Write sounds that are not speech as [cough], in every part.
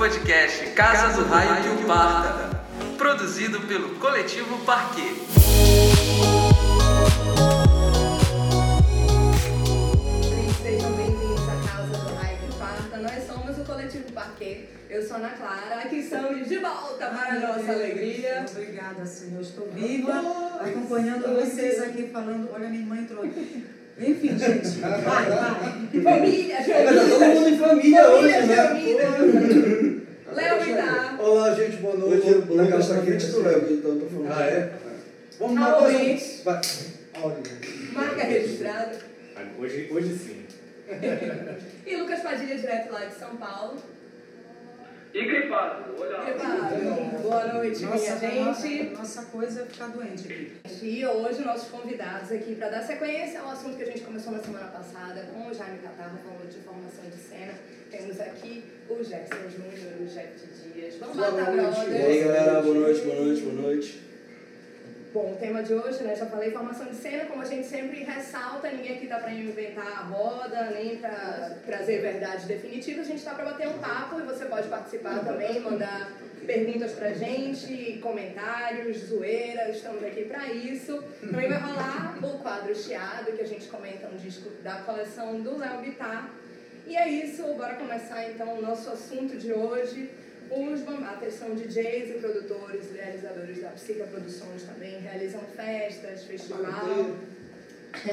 podcast Casa do Raio que o Parta, produzido pelo Coletivo Parquet. Sejam bem-vindos à Casa do Raio que Parta. Nós somos o Coletivo Parquet. Eu sou Ana Clara. Aqui estamos de volta para a nossa alegria. Obrigada, Senhor. Estou viva, acompanhando vocês aqui falando. Olha, minha irmã entrou. Enfim, gente, [laughs] vai, vai. Família, tá todo família. mundo em família hoje, Família, né? família. Léo Vittar. Olá, gente, boa noite. O Léo tá na aqui nesse do Léo, então eu tô falando. Ah, é? Vamos lá. Áudio. Marca registrada. Hoje, hoje sim. E Lucas Padilha, direto lá de São Paulo. E gripado, olha lá. Preparo. Boa noite, Nossa, minha gente. nossa coisa é ficar doente aqui. E hoje nossos convidados aqui para dar sequência ao assunto que a gente começou na semana passada com o Jaime Catarro falando de formação de cena. Temos aqui o Jackson Júnior, o Jeff Dias. Vamos Boa noite. E aí, galera, boa noite, boa noite, boa noite. Bom, o tema de hoje, né? Já falei, formação de cena, como a gente sempre ressalta, ninguém aqui tá para inventar a roda, nem para trazer verdades definitivas, a gente tá para bater um papo e você pode participar também, mandar perguntas pra gente, comentários, zoeiras, estamos aqui para isso. Também vai rolar o quadro Chiado, que a gente comenta um disco da coleção do Léo Bittar. E é isso, bora começar então o nosso assunto de hoje. Os Bambatas são DJs e produtores, realizadores da Psica Produções também, realizam festas, festival. [laughs]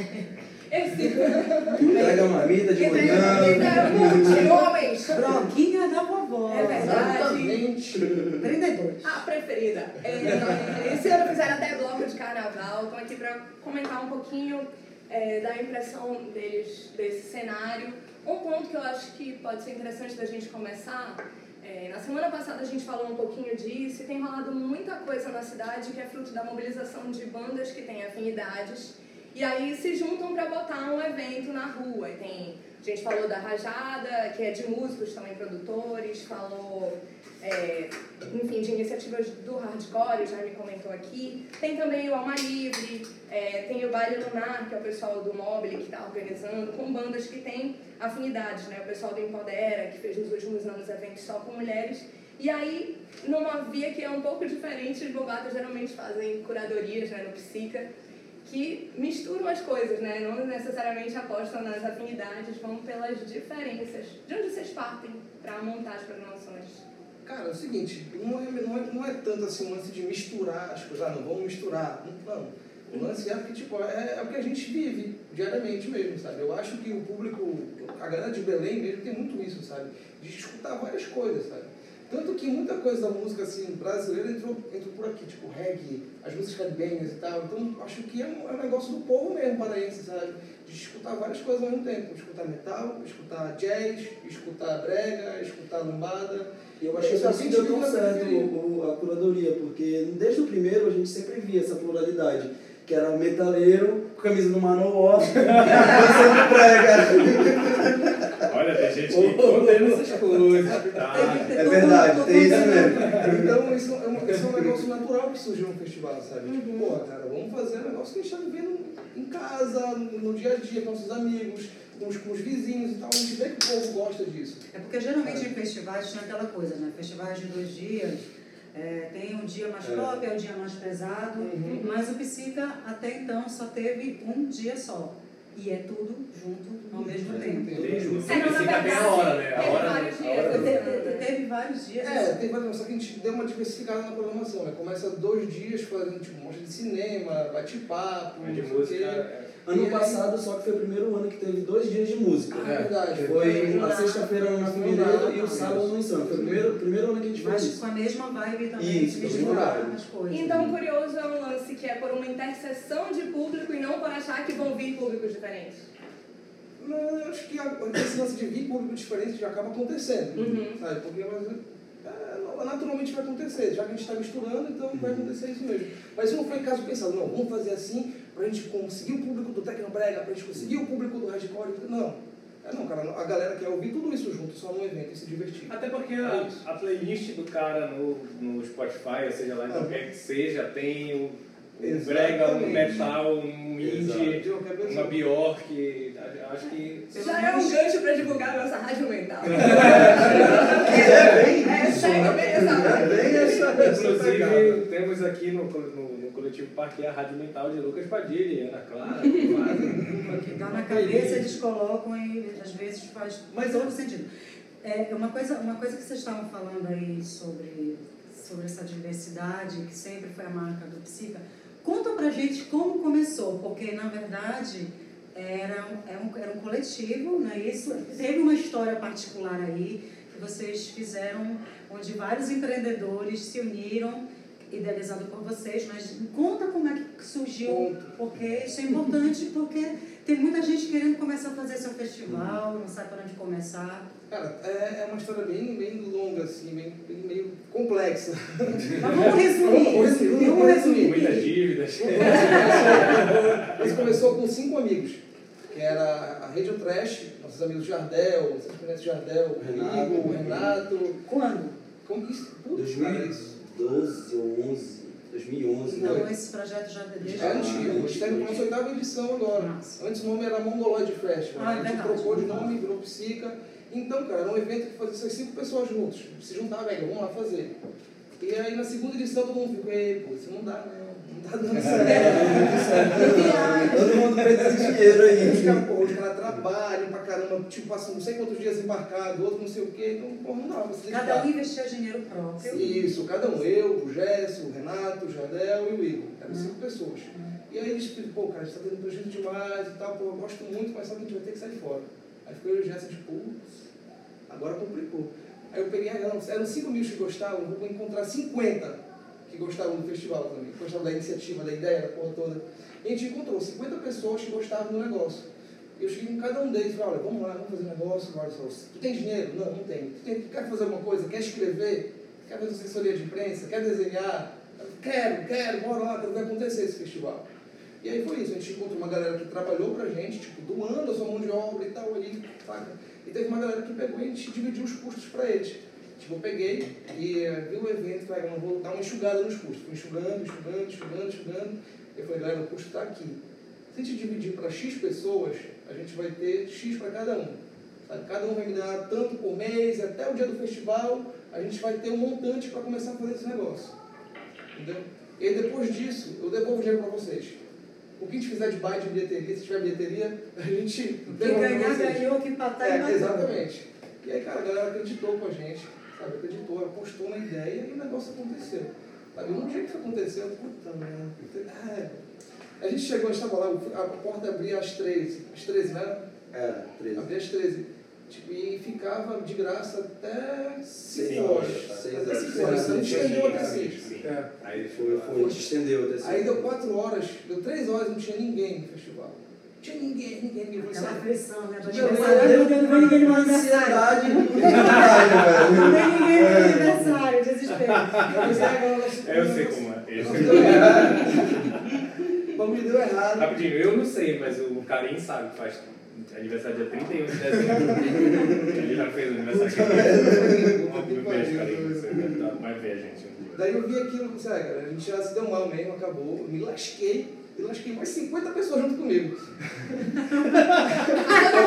Esse. Entrega a marmita de Entrega a manhã. marmita, de homens. Droguinha da vovó. É verdade. Exatamente. 32. A preferida. É, esse ano fizeram até bloco de carnaval. Estão aqui para comentar um pouquinho é, da impressão deles desse cenário. Um ponto que eu acho que pode ser interessante da gente começar. é, na semana passada a gente falou um pouquinho disso e tem rolado muita coisa na cidade que é fruto da mobilização de bandas que têm afinidades e aí se juntam para botar um evento na rua. E tem, a gente falou da Rajada, que é de músicos também produtores, falou, é, enfim, de iniciativas do hardcore, já me comentou aqui. Tem também o Alma Livre, é, tem o Baile Lunar, que é o pessoal do Mobile que está organizando, com bandas que têm afinidades, né? O pessoal do Empodera, que fez nos últimos anos eventos só com mulheres. E aí, numa via que é um pouco diferente, os bobatas geralmente fazem curadorias né, no Psica, que misturam as coisas, né? Não necessariamente apostam nas afinidades, vão pelas diferenças. De onde vocês partem para montar as programações? Cara, é o seguinte, não é, não, é, não é tanto assim um lance de misturar as coisas, ah, não, vamos misturar. Não. O lance é que, tipo, é, é o que a gente vive diariamente mesmo, sabe? Eu acho que o público, a galera de Belém mesmo tem muito isso, sabe? De escutar várias coisas, sabe? Tanto que muita coisa da música assim, brasileira entrou, entrou por aqui, tipo reggae, as músicas caribenhas e tal. Então acho que é um, é um negócio do povo mesmo paraense, sabe? De escutar várias coisas ao mesmo tempo. Escutar metal, escutar jazz, escutar brega, escutar lambada. E eu achei que Isso a isso gente deu vive tão na certo o, o- a curadoria, porque desde o primeiro a gente sempre via essa pluralidade, que era metaleiro, com camisa do Manowar, [laughs] dançando prega. Olha, tem gente que condena essas coisas. É verdade, tem isso mesmo. Então isso é, um, isso é um negócio natural que surgiu no festival, sabe? Tipo, pô, cara, vamos fazer um negócio que a gente está vivendo em casa, no, no dia a dia, com nossos amigos, com os, com os vizinhos e tal. A gente vê que o povo gosta disso. É porque geralmente em festivais tem aquela coisa, né? Festivais de dois dias, é, tem um dia mais pop, é o dia mais pesado, Uhum. mas o Psica até então só teve um dia só. E é tudo junto ao mesmo tempo. Entendi. É, não, na Fica bem a verdade, hora, né? A teve hora, vários a dias, hora do- Teve, teve vários dias. É, tem várias, só que a gente deu uma diversificada na programação, né? Começa dois dias fazendo tipo mostra de cinema, bate-papo, de sei o música. é. Ano E aí- passado só que foi o primeiro ano que teve dois dias de música. É verdade. Foi a sexta-feira na Figueiredo e o sábado no Insano. Foi o primeiro, primeiro ano que a gente fez Mas isso. com a mesma vibe também, Isso, de coisas. Então, o curioso é um lance que é por uma interseção de público e não por achar que vão vir públicos diferentes. Não, eu acho que a- esse lance de vir público diferente já acaba acontecendo, Uhum. sabe? Porque mas, é, naturalmente vai acontecer, já que a gente está misturando, então vai acontecer isso mesmo. Mas isso não foi caso pensado, não, vamos fazer assim para a gente conseguir o público do Tecnobrega, para a gente conseguir o público do Hardcore. Não, é não, cara, a galera quer ouvir tudo isso junto, só num evento e se divertir. Até porque É a, a playlist do cara no, no Spotify, ou seja lá em qualquer que seja, tem o, um Exatamente. brega, um metal, um indie, uma Bjork. Acho que. Já é um gancho para divulgar a nossa rádio mental. [laughs] É, bem. É, Inclusive, temos aqui no, no, no coletivo Parque a Rádio Mental de Lucas Padilha Ana Clara. que que dá na cabeça, eles colocam e às vezes faz Mas todo sentido. É uma coisa, uma coisa que vocês estavam falando aí sobre, sobre essa diversidade, que sempre foi a marca do Psica, conta pra gente como começou, porque na verdade era, um- era, um, era um coletivo, não é isso? Teve uma história particular aí que vocês fizeram, onde vários empreendedores se uniram, idealizado por vocês, mas conta como é que surgiu, porque isso é importante, porque tem muita gente querendo começar a fazer seu festival, não sabe por onde começar. Cara, é, é uma história bem, bem longa, assim, bem, bem meio complexa. [laughs] Mas vamos resumir. Vamos resumir, Vamos vamos resumir. Muitas dívidas. Isso começou com cinco amigos, que era a Rede Trash, nossos amigos Jardel, vocês conhecem Jardel, Renato. Igor, Renato. Quando? Putz, cara, isso. 2012 ou 11, 2011. Então, né? esse projeto já desde É antigo, a gente está indo para nossa oitava edição agora. Nossa. Antes o nome era Mongoloid Festival, Ah, é a gente verdade. trocou de nome, virou Psica. Então, cara, era um evento que fazia essas cinco pessoas juntos. Se juntar, velho, vamos lá fazer. E aí na segunda edição todo mundo ficou, ei, pô, isso não dá não, não tá dando certo. Todo mundo perdendo dinheiro Os aí. pô, os caras trabalham pra caramba, tipo, passam não sei quantos dias embarcado, outro não sei o quê, então, pô, não dá pra se Cada um investia dinheiro próprio. Isso, cada um, eu, o Gesso, o Renato, o Jardel e o Igor. Eram cinco pessoas. E aí eles pediram, pô, cara, a gente tá tendo prejuízo demais e tal, pô, eu gosto muito, mas só que a gente vai ter que sair fora. Aí ficou eu e o Gesso, tipo, putz, agora complicou. Aí eu peguei, eram, eram 5 mil que gostavam, eu vou encontrar 50 que gostavam do festival também, gostavam da iniciativa, da ideia, da porra toda. E a gente encontrou 50 pessoas que gostavam do negócio. E eu cheguei com cada um deles e falei, olha, vamos lá, vamos fazer um negócio, só. Tu tem dinheiro? Não, não tenho. Tu, tem, tu quer fazer alguma coisa? Quer escrever? Quer fazer assessoria de imprensa? Quer desenhar? Quero, quero, bora lá, ver acontecer esse festival. E aí foi isso, a gente encontrou uma galera que trabalhou pra gente, tipo, doando a sua mão de obra e tal, ali, saca? E teve uma galera que pegou e a gente dividiu os custos pra eles. Eu peguei e eh, vi o evento, falei, não vou dar uma enxugada nos custos. Fui enxugando, enxugando, enxugando, enxugando. Eu falei, galera, o custo tá aqui. Se a gente dividir para X pessoas, a gente vai ter X para cada um. Sabe? Cada um vai me dar tanto por mês, até o dia do festival, a gente vai ter um montante para começar a fazer esse negócio. Entendeu? E depois disso, eu devolvo o dinheiro para vocês. O que a gente fizer de buy de bilheteria, se tiver bilheteria, a gente Quem ganhar, ganhou, quem empatar, É, exatamente. E aí, cara, a galera acreditou com a gente, sabe? Acreditou, apostou na ideia e o negócio aconteceu. Sabe? No dia que isso aconteceu, puta merda. É. A gente chegou, a gente estava lá, a porta abria às 13, às 13, né? Era, 13. Abria às 13. Tipo, e ficava de graça até 5 Seis horas. Até horas. 5 horas. A gente estendeu até 6. Sim. É. Aí Foi, foi, a gente estendeu até Aí deu 4 horas, deu 3 horas e não tinha ninguém no festival. Tinha ninguém, ninguém. Eu falei, Aquela "Sabe?" aflição, né? Do Meu aniversário. Meu Deus, não vem ninguém no meu aniversário. Não vem ninguém no meu aniversário, desespero. Eu "Ah, É, sei como é. Eu sei Deu como é. errado. O bagulho deu errado. Rapidinho, eu não sei, mas o Karim sabe que faz aniversário dia 31 de dezembro. Ele já fez aniversário aqui. Um beijo, Karim. Vai ver a gente. Daí eu vi aquilo, pensei, ah, cara, a gente já se deu mal mesmo, acabou, me lasquei, e lasquei mais 50 pessoas junto comigo.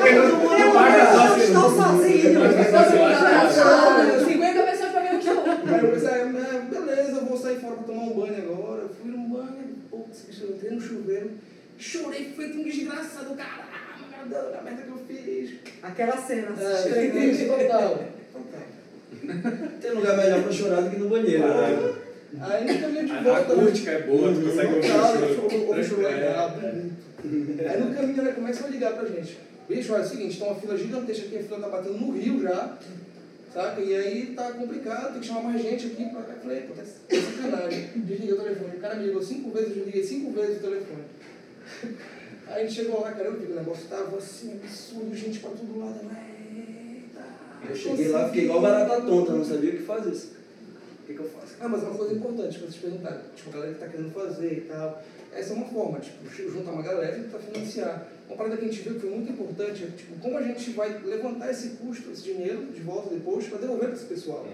Eu não estou sozinho. Ah, 50 pessoas pra ver o show. Aí eu pensei, ah, beleza, eu vou sair fora pra tomar um banho agora. Eu fui num banho, putz, eu entrei no chuveiro, chorei feito um desgraçado, caralho, caramba, a merda que eu fiz. Aquela cena. É, total. Total. Tem lugar melhor pra chorar do que no banheiro. né? Aí no caminho de A volta. acústica é boa, tu consegue ouvir o eu choro legal, É. Aí no caminho ela começa a ligar pra gente. Bicho, olha, é o seguinte, tem uma fila gigantesca aqui, a fila tá batendo no rio já, saca? E aí tá complicado, tem que chamar mais gente aqui pra cá. Eu falei, pô, tá tá sacanagem. Desliguei o telefone. O cara me ligou cinco vezes, eu desliguei cinco vezes o telefone. Aí a gente chegou lá, cara, eu vi que o negócio tava assim, absurdo, gente pra todo lado. Eita! Eu cheguei lá, fiquei igual barata tonta, não sabia o que fazer. Que, que eu faço? Ah, mas é uma coisa importante pra vocês perguntarem. Tipo, a galera que tá querendo fazer e tal. Essa é uma forma, tipo, juntar uma galera e tentar financiar. Uma parada que a gente viu que foi muito importante é, tipo, como a gente vai levantar esse custo, esse dinheiro, de volta depois, pra devolver pra esse pessoal.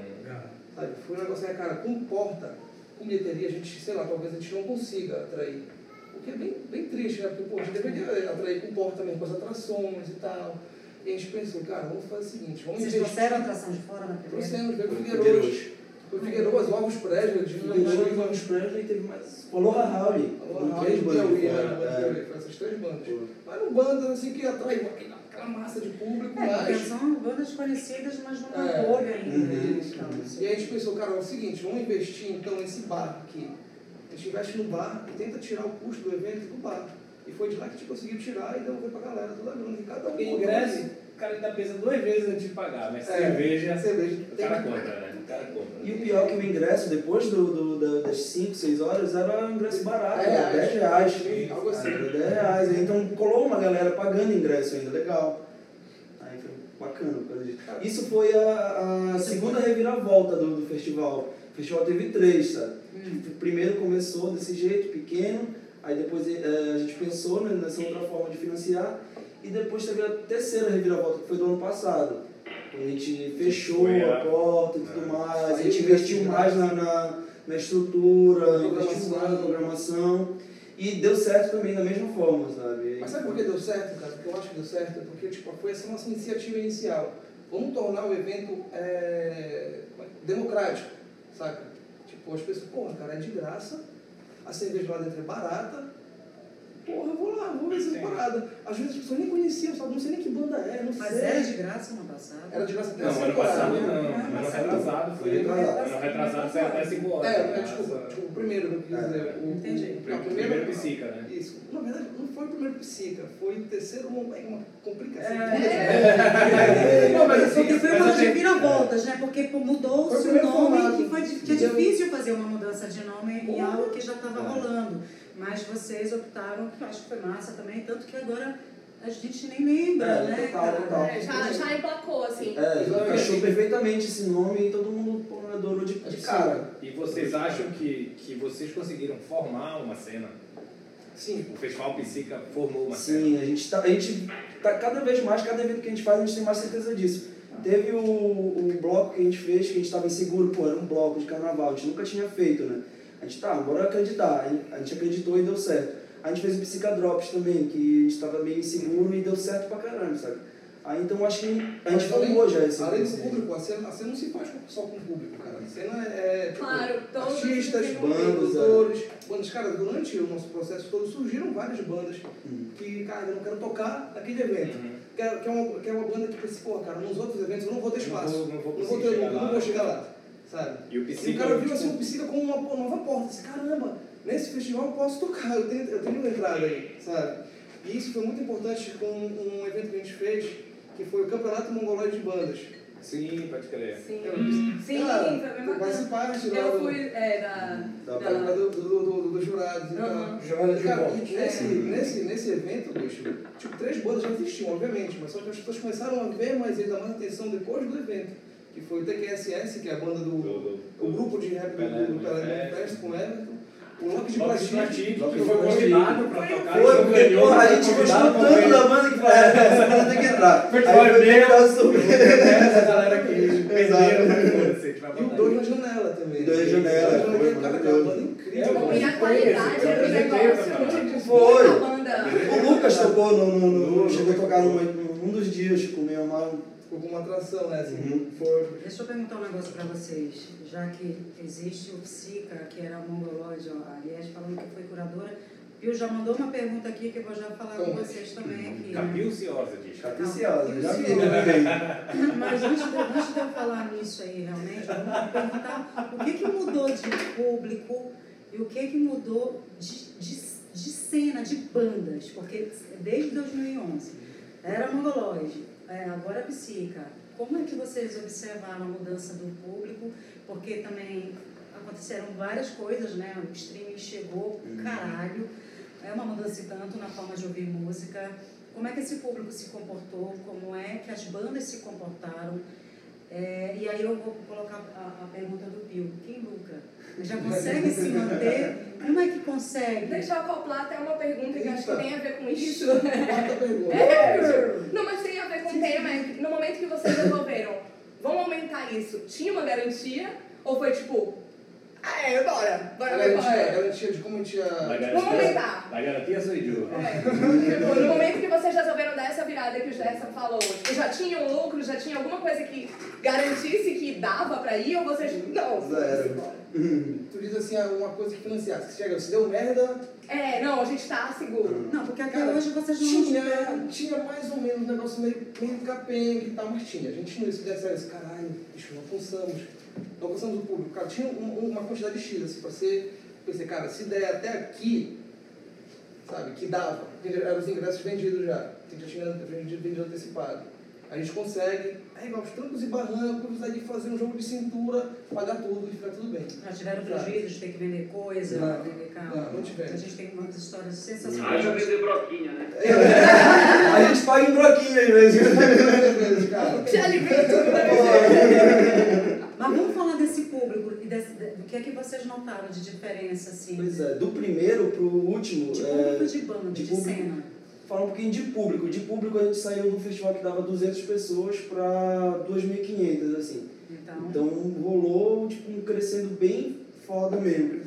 Sabe? Foi um negócio aí, cara, com porta, com bilheteria, a gente, sei lá, talvez a gente não consiga atrair. O que é bem, bem triste, né? Porque, pô, a gente deveria atrair com porta mesmo, com as atrações e tal. E a gente pensou, cara, vamos fazer o seguinte, vamos Vocês investir. trouxeram a atração de fora na primeira? Trouxemos, veio o Figueiredo. Figueiredo. Foi Figueiredo, Ovos Prédio, de Teve o Elvis Presley e teve mais. Aloha Howley. Alô, Com três bandas. Piauí, né? Foi essas três bandas. Mas eram bandas assim que atraem aquela, aquela massa de público, É, mas. são bandas conhecidas, mas numa É. bolha ainda. Uhum. né? Então, E aí a gente pensou, cara, é o seguinte, vamos investir então nesse bar aqui. A gente investe no bar e tenta tirar o custo do evento do bar. E foi de lá que a gente conseguiu tirar e devolver pra galera toda a grana. E cada um ingresso, o cara ainda pensa duas vezes antes de pagar, mas É, cerveja, cerveja o cara compra, né? O cara compra. E o pior é que o ingresso, depois do, do- da- das 5, 6 horas, era um ingresso barato, É, era 10 reais. algo assim. Era 10 reais. Então colou uma galera pagando ingresso ainda, legal. Aí foi bacana por causa disso. Isso foi a, a segunda reviravolta do, do festival. O festival teve três, sabe? O primeiro começou desse jeito, pequeno, aí depois eh, a gente pensou né, nessa outra forma de financiar, e depois teve a terceira reviravolta, que foi do ano passado. A gente fechou a- porta e tudo É. mais, a gente investiu mais na, na, na estrutura, Na investiu mais na programação. e deu certo também da mesma forma, sabe? Mas sabe por que deu certo, cara? Porque eu acho que deu certo, porque tipo, foi essa nossa iniciativa inicial. Vamos tornar o evento é, é? democrático, saca? Tipo, as pessoas, porra, cara, é de graça, a cerveja lá dentro é barata, porra, eu vou lá, vou ver essa parada. Às vezes as pessoas nem conheciam, sabe? Não sei nem que banda é, não Mas sei. era de graça ano passado? Era de graça até Não, ano passado né? não, Ano retrasado foi. Foi. Ano retrasado saiu até 5 horas. É, né? é, desculpa, tipo, o primeiro, eu quis É. dizer. O, Entendi. O, não, primeiro psica, né? Isso. Na verdade, não foi o primeiro psica, foi o terceiro, uma, uma complicação. [laughs] É. Não, mas assim, foi Mas uma a gente- reviravoltas, né? Porque Foi mudou-se o nome, que, foi, é difícil fazer uma mudança de nome em algo que já estava É. rolando. Mas vocês optaram, que eu acho que foi massa também, tanto que agora a gente nem lembra, É, né, total, cara? total. É, já, já emplacou, assim. É, encaixou perfeitamente esse nome e todo mundo pô, adorou de, de cara. E vocês acham que, que vocês conseguiram formar uma cena? Sim. O Festival Psica formou uma cena? Sim, a gente tá, a gente tá cada vez mais, cada evento que a gente faz, a gente tem mais certeza disso. Teve o, o bloco que a gente fez, que a gente estava inseguro, pô, era um bloco de carnaval, a gente nunca tinha feito, né? A gente, tá, bora acreditar. A gente- acreditou e deu certo. A gente fez o Psicadrops também, que a gente estava meio inseguro e deu certo pra caramba, sabe? Aí então acho que a gente formou já esse Além do público, a cena, a cena não se faz só com o público, cara. A cena é. Tipo, Claro, todos artistas, os bandas, produtores, bandas. Cara, durante o nosso processo todo surgiram várias bandas Hum. que, cara, eu não quero tocar naquele evento. Uhum. Que é, que, é uma, que é uma banda que pensa, pô, cara, nos outros eventos eu não vou ter Não espaço. vou- não vou não vou, conseguir ter, chegar não lá. vou chegar lá, sabe? E o E o cara viu tipo, assim, o Psica como uma nova porta. Disse, caramba, nesse festival eu posso tocar, eu tenho, eu tenho uma entrada aí, sabe? E isso foi muito importante com um evento que a gente fez, que foi o Campeonato Mongoloide de Bandas. Sim, pode crer. Sim, Eu- sim, Cara, foi bem tu bacana. faz parte lá Eu do- fui, é, da... Da- da- da- do, do, do, do- dos jurados Aham. tal. Jogada de Cara, bola. nesse, nesse, nesse evento, bicho, tipo, três bandas já existiam, obviamente, mas só que as pessoas começaram a ver mais e dar mais atenção depois do evento. Que foi o TQSS, que é a banda do. Do- do- o grupo de rap do, Pelé do, do Pelé Manifesto. Com o Everton. O Lock de Loki de. Plastic, que foi convidado pra tocar. Foi, porque, ganhou, porra, a foi gente gostou tanto da banda que falou, é, essa banda tem que entrar. [laughs] Aí foi é pegar sobre. [laughs] Essa galera que perderam, E o Dois na Janela também. Dois na Janela, Dois foi Cara, que é uma banda É, incrível. eu E a Foi qualidade apresentei negócio de Foi. O Lucas tocou no, chegou a tocar num, dos dias com o meu amado. Ficou com uma atração, né? Assim, Uhum. foi. Deixa eu perguntar um negócio para vocês. Já que existe o Psica, que era mongoloide, Aliás falando que foi curadora, Pio já mandou uma pergunta aqui que eu vou já falar com Toma. vocês também aqui. né? Capilciosa, diz. Capiciosa, já vi. [laughs] Mas antes de, antes de eu falar nisso aí, realmente, eu vou perguntar o que, que mudou de público e o que, que mudou de, de, de cena, de bandas, porque desde 2011 era Mongoloide, é, agora Psica. Como é que vocês observaram a mudança do público? Porque também aconteceram várias coisas, né? O streaming chegou, caralho. É uma mudança tanto na forma de ouvir música. Como é que esse público se comportou? Como é que as bandas se comportaram? É, e aí eu vou colocar a, a pergunta do Pio. Quem lucra? Já consegue se manter? Como é que consegue? Deixa eu acoplar até uma pergunta que eu acho que tem a ver com isso. Quarta pergunta. É. Não, mas tem a ver com o tema. é No momento que vocês resolveram, vamos aumentar isso, tinha uma garantia? Ou foi tipo, Ah, é, bora. Bora A ver qual garantia, a é. garantia de como a gente ia... Vai Vamos aumentar. vai garantir a sua idioma. É. [laughs] No momento que vocês resolveram dar essa virada que o Gerson falou, tipo, já tinha um lucro, já tinha alguma coisa que garantisse que dava pra ir, ou vocês. Não, Zero. Tu diz assim, ah, uma coisa que financiasse. Se chega, se deu merda, É, não, a gente tá seguro. Não, porque até Cara, hoje vocês não tinha, tinha mais ou menos um negócio meio, meio capenga e tal, mas tinha. A gente não se desse isso, caralho, bicho, não alcançamos. Não alcançamos o público. Cara, tinha um- uma quantidade X, assim, pra ser. Pensei, cara, se der até aqui, sabe, que dava. Eram os ingressos vendidos já. A gente já tinha vendido, vendido antecipado. A gente consegue, aí aos trancos e barrancos, consegue fazer um jogo de cintura, pagar tudo e ficar tudo bem. Já tiveram Já. prejuízo de ter que vender coisa, Não, vender carro. não, não tivemos. A gente tem umas histórias sensacionais. vender broquinha, né? [laughs] A gente paga em broquinho às vezes. [laughs] Te alimento tudo né? Mas vamos falar desse público e desse, de- do que é que vocês notaram de diferença, assim? Pois é, do primeiro pro último, De é, público de banda, de de, público. cena. falar um pouquinho de público. De público a gente saiu do festival que dava 200 pessoas para 2.500, assim. Então, Então rolou tipo, um crescendo bem foda mesmo.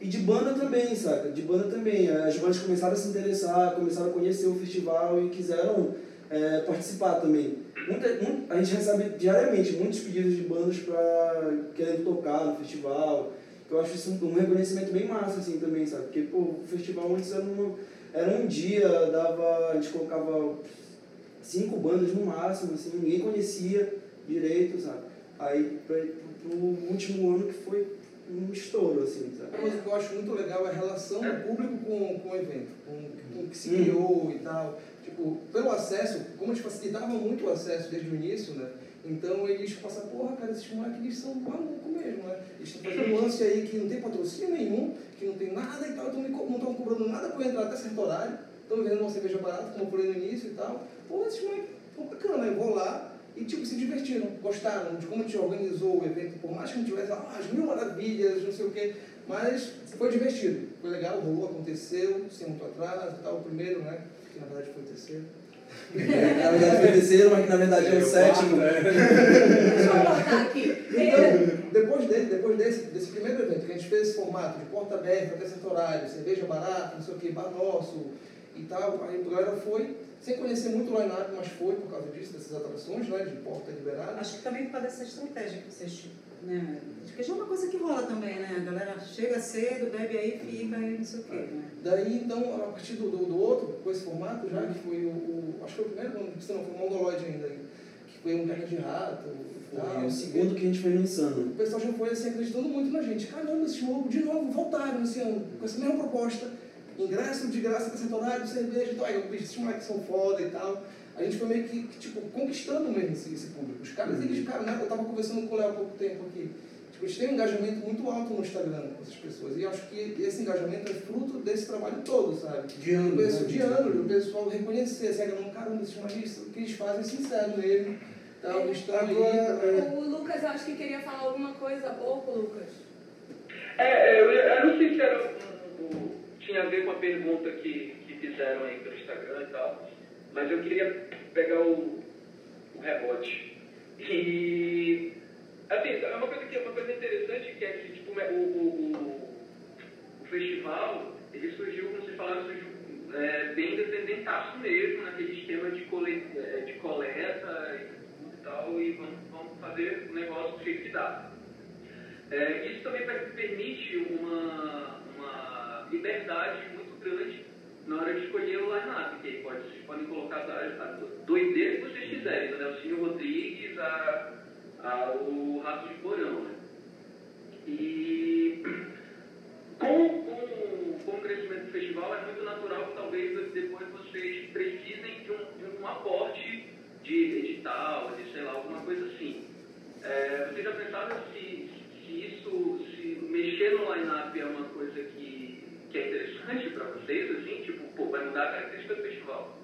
E de banda também, saca? De banda também. As bandas começaram a se interessar, começaram a conhecer o festival e quiseram é, participar também. Muita, mu- a gente recebe diariamente muitos pedidos de bandas para querendo tocar no festival. Eu acho isso um, um reconhecimento bem massa, assim, também, sabe? Porque, pô, o festival antes era um, era um dia, dava, a gente colocava cinco bandas no máximo, assim, ninguém conhecia direito, sabe? Aí, pra, pro último ano que foi um estouro, assim, sabe? Uma coisa que eu acho muito legal é a relação do público com, com o evento, com que se criou e tal. Tipo, pelo acesso, como a gente facilitava muito o acesso desde o início, né? Então eles passaram, porra, cara, esses moleques eles são malucos mesmo, né? Eles estão fazendo um lance aí que não tem patrocínio nenhum, que não tem nada e tal, então não estão cobrando nada eu entrar até certo horário, estão vendendo uma cerveja barata, como eu falei no início e tal. Pô, esses moleques, pô, bacana, eu vou lá, e tipo, se divertiram, gostaram de como a gente organizou o evento, por mais que não tivesse ah, as mil maravilhas, não sei o quê, mas foi divertido, foi legal, rolou, aconteceu, sem muito atraso e tal, o primeiro, né, que na verdade foi o terceiro. [laughs] Na verdade foi o terceiro, mas que na verdade é o sétimo. Deixa eu aqui. Então, depois dele, depois desse, desse primeiro evento, que a gente fez esse formato de porta aberta até certo horário, cerveja barata, não sei o que, bar nosso e tal, aí a galera foi, sem conhecer muito o line-up, mas foi por causa disso, dessas atrações, né, de porta liberada. acho que também por causa dessa estratégia que vocês, né? Porque já é uma coisa que rola também, né? A galera chega cedo, bebe aí, fica e não sei o quê, né? Daí, então, a partir do, do, do outro, com esse formato já, que foi o, o- acho que foi o primeiro, não, se não foi o Mongoloid ainda, que foi um carne de rato. Foi o segundo que a gente no Insano. O pessoal já foi assim, acreditando muito na gente. Caramba, esses malucos de novo voltaram esse ano, com essa mesma proposta. Ingresso de graça horário, cerveja e tal. Aí eu bicho, esses moleques são foda e tal. A gente foi meio que, que, tipo, conquistando mesmo esse, esse público. Os caras, eles, cara, né, eu tava conversando com o Léo há pouco tempo aqui. Tipo, eles têm um engajamento muito alto no Instagram com essas pessoas. E eu acho que esse engajamento é fruto desse trabalho todo, sabe? De ano, O pessoal- né? De ano, o pessoal reconhecer, assim, não, caramba, esses magistas, o que eles fazem é sincero mesmo. Tal, eles estão ali. Agora, O Lucas, eu acho que queria falar alguma coisa há pouco, Lucas. É, eu, eu não sei se era um- um- tinha a ver com a pergunta que, que fizeram aí pelo Instagram e tal, mas eu queria pegar o, o rebote. E assim, é uma coisa que é uma coisa interessante que é que tipo, o, o, o, festival ele surgiu, como vocês falaram, surgiu é, bem descendentaço mesmo, naquele esquema de, cole, é, de coleta e tal, e vamos, vamos fazer o negócio do jeito que dá. É, isso também per- permite uma, uma liberdade muito grande na hora de escolher o line-up, que aí pode, vocês podem colocar a, a doideira que vocês quiserem, do Nelsinho Rodrigues a, a o Rato de Porão. Né? E com, com, com o crescimento do festival é muito natural que talvez depois vocês precisem de um, de um aporte de edital, de sei lá, alguma coisa assim. É, vocês já pensaram se, se isso, se mexer no line-up é uma coisa que, que é interessante para vocês, assim, tipo, pô, vai mudar a característica do festival?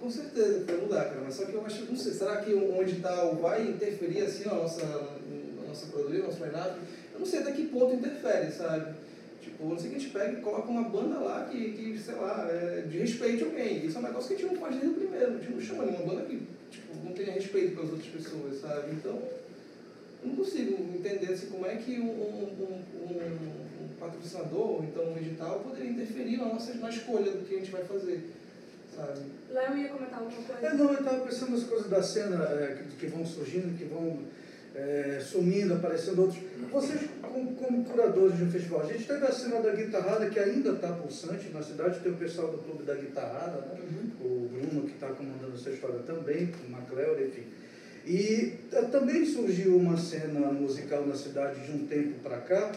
Com certeza, vai mudar, cara. Mas só que eu acho, não sei, será que um edital vai interferir assim na nossa, na nossa produção, no nosso line-up? Eu não sei até que ponto interfere, sabe? Tipo, não sei que a gente pega e coloca uma banda lá que, que sei lá, é, de respeito a alguém. Isso é um negócio que a gente não faz desde o primeiro. A gente não chama nenhuma banda que tipo, não tenha respeito pelas outras pessoas, sabe? Então, não consigo entender assim, como é que um, um, um, um patrocinador, ou então um edital, poderia interferir na, nossa, na escolha do que a gente vai fazer, sabe? Léo ia comentar alguma coisa? É, não, eu estava pensando nas coisas da cena é, que, que vão surgindo, que vão é, sumindo, aparecendo outros. Vocês, como, como curadores de um festival, a gente teve a cena da guitarrada que ainda está pulsante na cidade, tem o pessoal do Clube da Guitarrada, né? o Bruno que está comandando essa história também, o Macleo, enfim. E eh, também surgiu uma cena musical na cidade de um tempo para cá,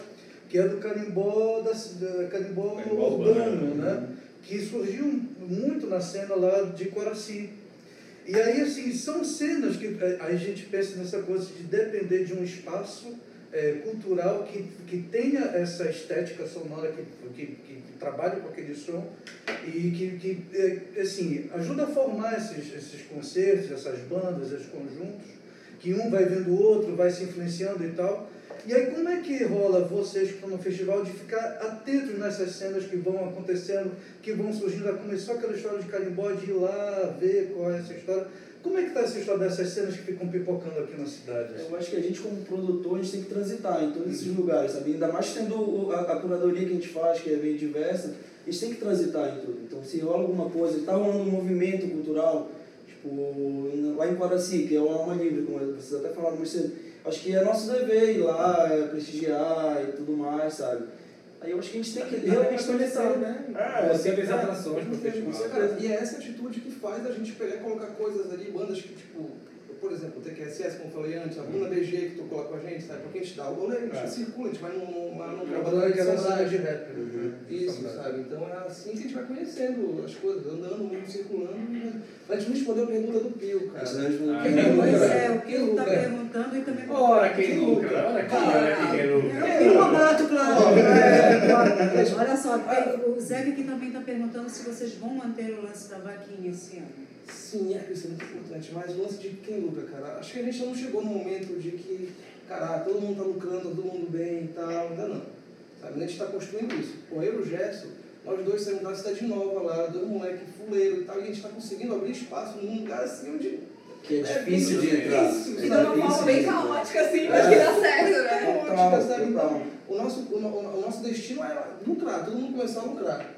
que é do carimbó, da, da carimbó Carimbó urbano, urbano, né? que surgiu muito na cena lá de Coraci. E aí, assim, são cenas que a gente pensa nessa coisa de depender de um espaço eh, cultural que, que tenha essa estética sonora, que, que, que trabalhe com aquele som e que, que eh, assim, ajuda a formar esses, esses concertos, essas bandas, esses conjuntos, que um vai vendo o outro, vai se influenciando e tal. E aí, como é que rola vocês que estão no festival de ficar atentos nessas cenas que vão acontecendo, que vão surgindo? Começou aquela história de carimbó, de ir lá ver qual é essa história. Como é que está essa história dessas cenas que ficam pipocando aqui na cidade? Eu acho que a gente, como produtor, a gente tem que transitar em todos esses lugares, sabe? Ainda mais tendo a, a curadoria que a gente faz, que é bem diversa, a gente tem que transitar em tudo. Então, se rola alguma coisa, está rolando um movimento cultural, tipo, lá em Quaraci, que é uma alma livre, como vocês até falaram mais cedo, acho que é nosso dever ir lá, é, prestigiar e tudo mais, sabe? Aí eu acho que a gente tem que realmente transitar, né? É, você fez atrações pro festival. E é essa atitude que faz a gente pegar e colocar coisas ali, bandas que, tipo, por exemplo, o TQSS, como eu falei antes, a Bruna BG que tocou lá com a gente, sabe? Porque a gente dá o rolê, a gente É. circula, a gente vai num, num, num Eu trabalho adoro de aquela cena saudade. de rap. né? Isso, sabe? Então é assim que a gente vai conhecendo as coisas, andando, o mundo circulando. né? A gente não respondeu a pergunta do Pio, cara. Antes não- Ah, Quem é. lucra? Pois é, o Quem ele está lucra? perguntando e também... Ora, quem lucra? Olha aqui, olha aqui quem lucra. É o Pio claro. É. Olha só, o Zé aqui também está perguntando se vocês vão manter o lance da vaquinha esse ano. Sim, é isso é muito importante, mas o lance de quem lucra, cara, acho que a gente ainda não chegou no momento de que, cara, todo mundo tá lucrando, todo mundo bem e tal, ainda não. Sabe? A gente está construindo isso. Com eu e o Gerson, nós dois saímos da cidade nova lá, dois moleques fuleiro e tal, e a gente está conseguindo abrir espaço num lugar assim onde. Que é difícil de entrar. difícil, E de uma forma bem caótica, assim, mas que dá certo, né? Caótica, sabe? Então, o nosso, o, no- o nosso destino é lucrar, todo mundo começar a lucrar.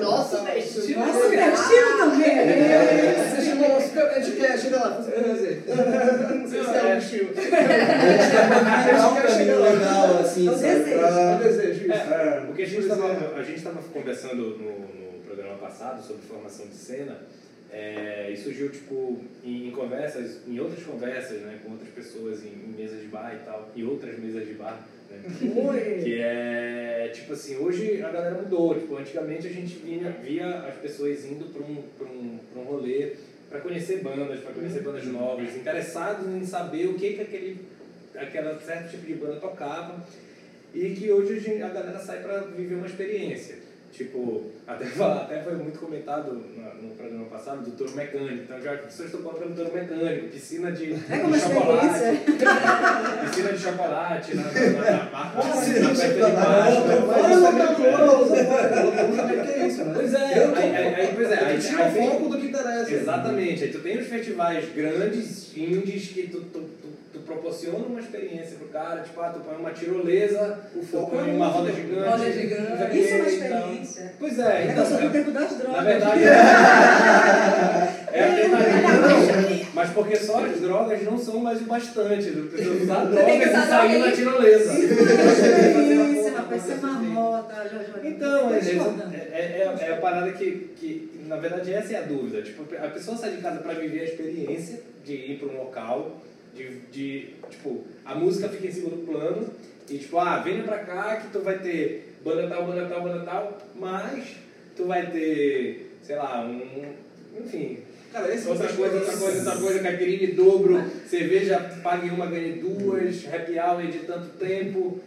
Nosso destino Nosso é destino também! É, Você chamou nosso quer, chega lá, você quer dizer. Não sei se é o destino. É um caminho legal, assim, É sabe? desejo. É o desejo, isso. É. O que a gente estava a gente estava conversando no, no programa passado sobre formação de cena é, e surgiu tipo em, em conversas, em outras conversas, né, com outras pessoas em, em mesas de bar e tal, e outras mesas de bar, né, Oi! [laughs] que é tipo assim hoje a galera mudou, tipo antigamente a gente via, via as pessoas indo para um um, pra um rolê para conhecer bandas, para conhecer bandas novas, interessados em saber o que que aquele aquela certo tipo de banda tocava e que hoje a galera sai para viver uma experiência. Tipo, até, até foi muito comentado na- no programa passado do touro mecânico. Então já as pessoas estão pelo touro mecânico, piscina de, É de chocolate. piscina de chocolate na, na, na, na, Piscina na de chocolate. que é isso, né? Pois é, aí, aí, aí, pois é, aí, Tira o foco do que interessa. Exatamente. Aí tu tem os festivais grandes, indies, que tu proporciona uma experiência pro cara, tipo, ah, tu põe uma tirolesa, O foco põe é uma roda gigante. Roda gigante. não Isso é uma quê, então- experiência. Pois é, É então. eu sou do tempo das drogas. Na verdade, [laughs] é adrenalina, mas porque só as drogas não são mais o bastante. Tu precisa usar drogas e sair na tirolesa. Experiência, [laughs] rapaz, você é marmota, já, já. Então, é, é, é, é a parada que, que, na verdade, essa é a dúvida. Tipo, a pessoa sai de casa para viver a experiência de ir para um local, de, de, tipo, a música fica em segundo plano, e tipo, ah, venha pra cá que tu vai ter banda tal, banda tal, banda tal, mas tu vai ter, sei lá, um, enfim, Cara, esse outra coisa, outra coisa, outra coisa, caipirinha dobro, cerveja pague uma, ganhe duas, happy hour de tanto tempo,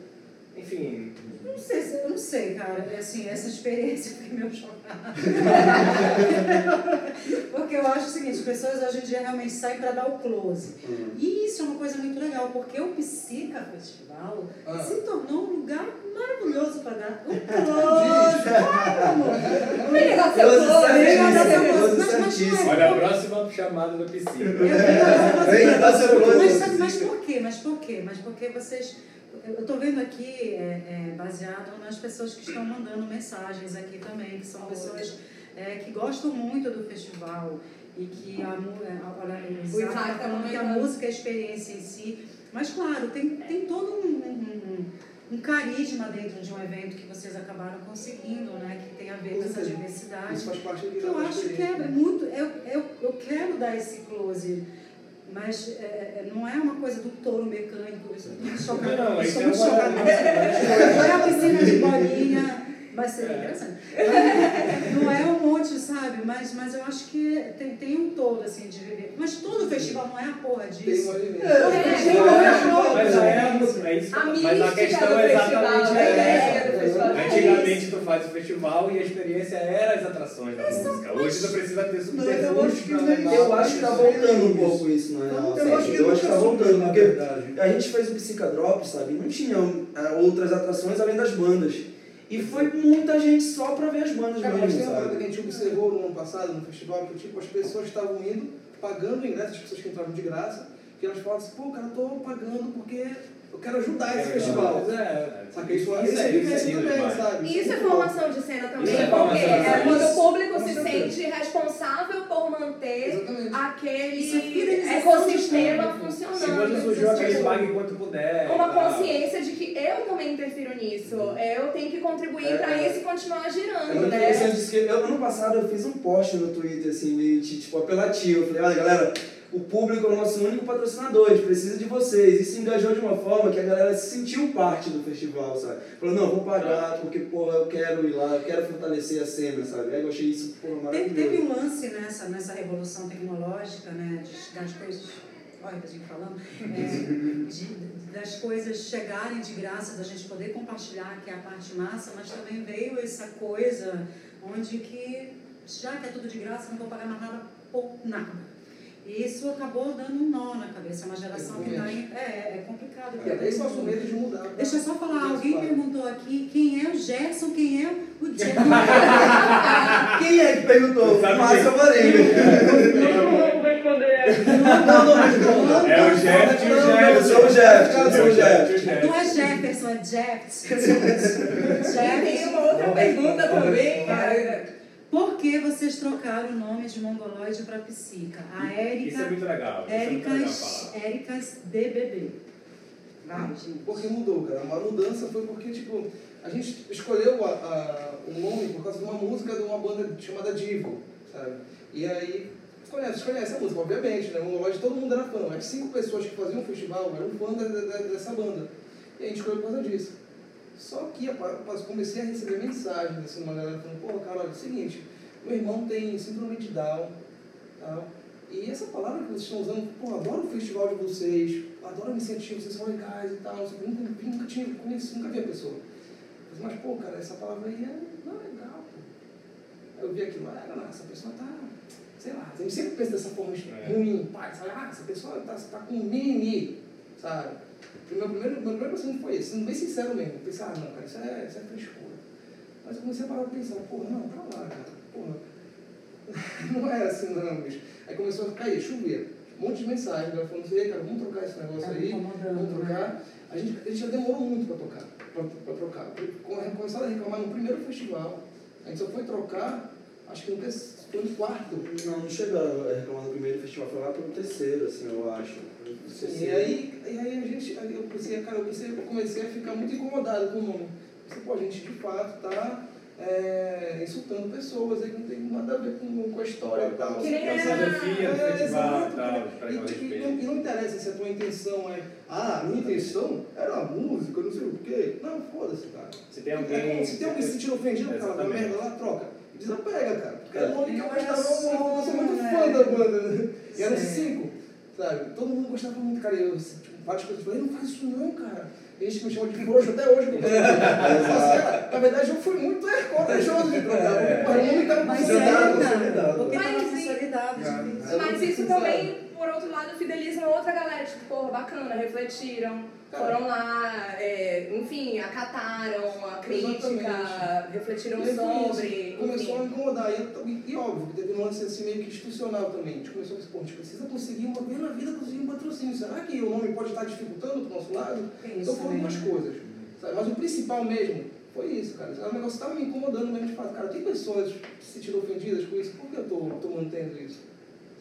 enfim, Não sei, se- não sei, cara. É Assim, essa experiência [laughs] eu fiquei meio chocada. [laughs] porque eu acho o seguinte, as pessoas hoje em dia realmente saem para dar o close. E isso é uma coisa muito legal, porque o Psica Festival Ah. se tornou um lugar maravilhoso para dar o [laughs] close. Vamos! Dar seu Close seu certíssimo, close. é. olha a próxima chamada da piscina. Eu queria fazer- Vem dar seu close. Mas sabe, mas mas por quê? Mas por quê? Mas porque vocês. Eu estou vendo aqui, é, é, baseado nas pessoas que estão mandando mensagens aqui também, que são pessoas é, que gostam muito do festival e que a, é, a, olha, tá tá falando que a música é a experiência em si. Mas claro, tem, tem todo um, um, um carisma dentro de um evento que vocês acabaram conseguindo, né? Que tem a ver com essa Isso diversidade. faz parte Que eu acho que é muito. Eu, eu, eu quero dar esse close, mas é, é, não é uma coisa do touro mecânico. Muito chocada. Não, é chocada. Não é a piscina de bolinha. Vai ser É. interessante. Não é um monte, sabe? Mas, mas eu acho que tem, tem um todo, assim, de viver. Mas todo festival não é a porra Tem disso. uma vivência. Todo É, é a porra. Mas é a música, é isso. A Mas a mística questão do é festival, exatamente a ideia essa. do festival. é Antigamente tu faz o festival e a experiência era as atrações da música. Hoje tu precisa ter Não, eu subterfúgios acho que nem- levar. Eu acho que tá voltando um pouco isso, não é? Não, Nossa, eu acho que eu acho que tá subiu, voltando, porque verdade. a gente fez o Psicadrop, sabe? Não tinha é, outras atrações além das bandas. E foi muita gente só pra ver as bandas Cara, mas mesmo, tem uma sabe? que a gente observou no ano passado, no festival, que tipo, as pessoas estavam indo, pagando o ingresso, as pessoas que entravam de graça, que elas falavam assim, pô, cara, eu tô pagando porque eu quero ajudar esse festival. É, Saca? Isso, isso, isso é é vivência também, demais. sabe? Isso é bom. formação de cena também, Isso é porque é quando o público se sente responsável por manter Exatamente. É aquele fidelização ecossistema funcionando. Se quando surgiu aquele Tipo, pague enquanto puder. Uma tal. consciência de que eu também interfiro nisso, eu tenho que contribuir É, pra é. isso continuar É girando, muito né? eu, ano passado eu fiz um post no Twitter, assim, meio de, tipo, apelativo. Eu falei, olha galera, o público é o nosso único patrocinador, a gente precisa de vocês. Isso engajou de uma forma que a galera se sentiu parte do festival, sabe? Falou, não, vou pagar, porque, porra, eu quero ir lá, eu quero fortalecer a cena, sabe? Aí eu achei isso, porra, Teve, maravilhoso. teve um lance nessa, nessa revolução tecnológica, né, das coisas, olha a gente falando, é, de- das coisas chegarem de graça, da gente poder compartilhar, que é a parte massa, mas também veio essa coisa onde que, já que é tudo de graça, não vou pagar mais nada por nada. E isso acabou dando um nó na cabeça, é uma geração que está em... É, é complicado. E até esse nosso porque- medo de mudar. Deixa eu só falar, Deus alguém fala. perguntou aqui quem é o Gerson, quem é o [laughs] Jackson. Quem é que perguntou? Quem? Varenga. Não vamos [laughs] responder. Não, não responda. [laughs] É o Jeff o Não, Jeff. Eu sou o Jeff, eu sou o É o Jeff Jeff. o Jeff. Não é Jefferson, é Jeff. E tem Jeff. uma outra pergunta também, cara. Por que vocês trocaram o nome de Mongoloide para Psica? A Isso é Érica, muito legal. Isso é muito legal Éricas, falar. Éricas DBB. Vai, gente. Porque mudou, cara. Uma mudança foi porque, tipo, a gente escolheu a, a- o nome por causa de uma música de uma banda chamada Divo, sabe? E aí, conhece, conhece a música, obviamente, né? Lodge, todo mundo era fã. As cinco pessoas que faziam o festival eram fã da- da- da- dessa banda. E a gente escolheu por causa disso. Só que eu comecei a receber mensagens, assim, uma galera falando, pô, cara, olha, é o seguinte, meu irmão tem síndrome de Down, tal, e essa palavra que vocês estão usando, pô, adoro o festival de vocês, adoro a iniciativa, vocês são legais e tal, nunca, nunca tinha conhecido, nunca vi a pessoa. Eu falei, Mas, pô, cara, essa palavra aí é, não é legal, pô. Aí eu vi aquilo, ah, não, essa pessoa tá, sei lá, a gente sempre pensa dessa forma É. ruim, pai, sabe, ah, essa pessoa tá, tá com mimimi, sabe? Meu primeiro, meu primeiro pensamento foi esse, sendo bem sincero mesmo. Eu pensei, ah, não, cara, isso é, isso é frescura. Mas eu comecei a parar pra pensar, porra, não, pra lá, cara, porra. [laughs] Não era assim, não, bicho. Aí começou a cair, chover. Um monte de mensagem, ela falando assim, "Ei, cara, vamos trocar esse negócio Tá aí, vamos né? trocar. A gente, a gente já demorou muito pra tocar, pra, pra trocar. Come- Começaram a reclamar no primeiro festival. A gente só foi trocar, acho que no, terceiro- foi no quarto. Não, não chegaram a reclamar no primeiro festival, foi lá pelo terceiro, assim, eu acho. E aí, e aí a gente, aí eu pensei, cara, eu, pensei, eu comecei a ficar muito incomodado com o nome. Pensei, pô, a gente de fato tá é, insultando pessoas aí que não tem nada a ver com, com a história e tal. Que A É, filosofia do É, festival e cara. E, e, não, e interessa se a tua intenção é, ah, a minha intenção era a música, não sei o quê. Não, foda-se, cara. Se tem É alguém. se tem alguém se sentindo ofendido causa da merda lá, troca. E desapega, cara. Porque É. é o nome que eu é só, muito, eu sou muito né? fã da banda, né? E eram cinco, sabe? Todo mundo gostava muito, cara. E eu, assim, tipo, várias pessoas falaram, não faz isso não, cara. E gente me chama de frouxo até hoje. porque- Mas, cara, na verdade, eu fui muito é, corajoso de trocar. É. Mas consolidado, é, consolidado. cara, porque Mas consolidado. Isso também, por outro lado, fideliza uma outra galera. Tipo, porra, bacana, refletiram, foram lá, é, enfim, acataram a crítica, Exatamente. refletiram foi sobre. isso. Começou a enfim. incomodar. E, e, e óbvio, que teve um lance assim meio que institucional também. A gente começou a dizer, pô, a gente precisa conseguir uma vez na vida conseguir um patrocínio. será que o nome pode estar dificultando para o nosso lado? Tem Então isso foram duas né? coisas. sabe? Mas o principal mesmo foi isso, cara. O negócio estava me incomodando mesmo de fato. Cara, tem pessoas se sentindo ofendidas com isso. Por que eu estou mantendo isso?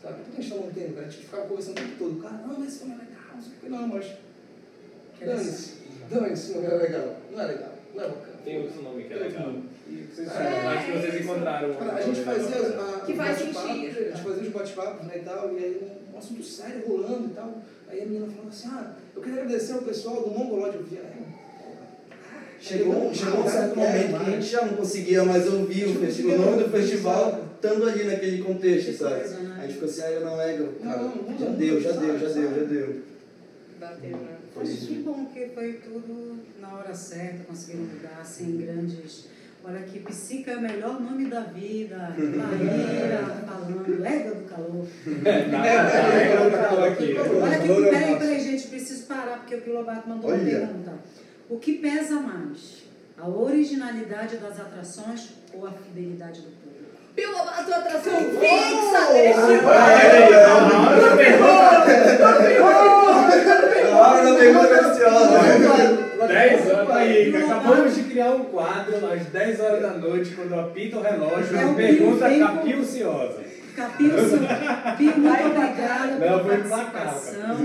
Sabe? Por que a gente está mantendo, cara? A gente ficava conversando o tempo todo. Cara, não, mas esse filme é legal, não sei o que. Não, mas dane-se. Dane-se, não é legal. Não é legal. Não é bacana. Tem outro nome que é legal. nome. Vocês, É, acho que vocês encontraram. Cara, a gente fazia as- a- Que os faz bate-papos, sentido. A gente fazia os bate-papos né, e tal, e aí um, assunto sério rolando e tal. Aí a menina falou assim, ah, eu queria agradecer ao pessoal do Mongolode. Eu via, é, Chegou, chegou um certo momento que a gente já não conseguia mais ouvir o, Não festi- conseguia o nome do festival estando ali naquele contexto, sabe? né? A gente ficou assim, ah, eu não é, cara, já deu, já deu, já deu, já deu. Bateu, né? Isso. que bom que foi tudo na hora certa, conseguiram mudar sem grandes. Olha que Psica é o melhor nome da vida. Barreira, falando, égua do calor. Olha que Glória a peraí, Deus. peraí, gente, preciso parar, porque o Pilobato mandou uma Olha. pergunta. O que pesa mais? A originalidade das atrações ou a fidelidade do público? Pilobato atração fixa deste A hora da pergunta capciosa. 10 horas, aí, acabamos de criar um quadro às 10 horas da noite, quando apita o relógio, É o pergunta capilciosa. Capilson, Pio, muito obrigada pela participação.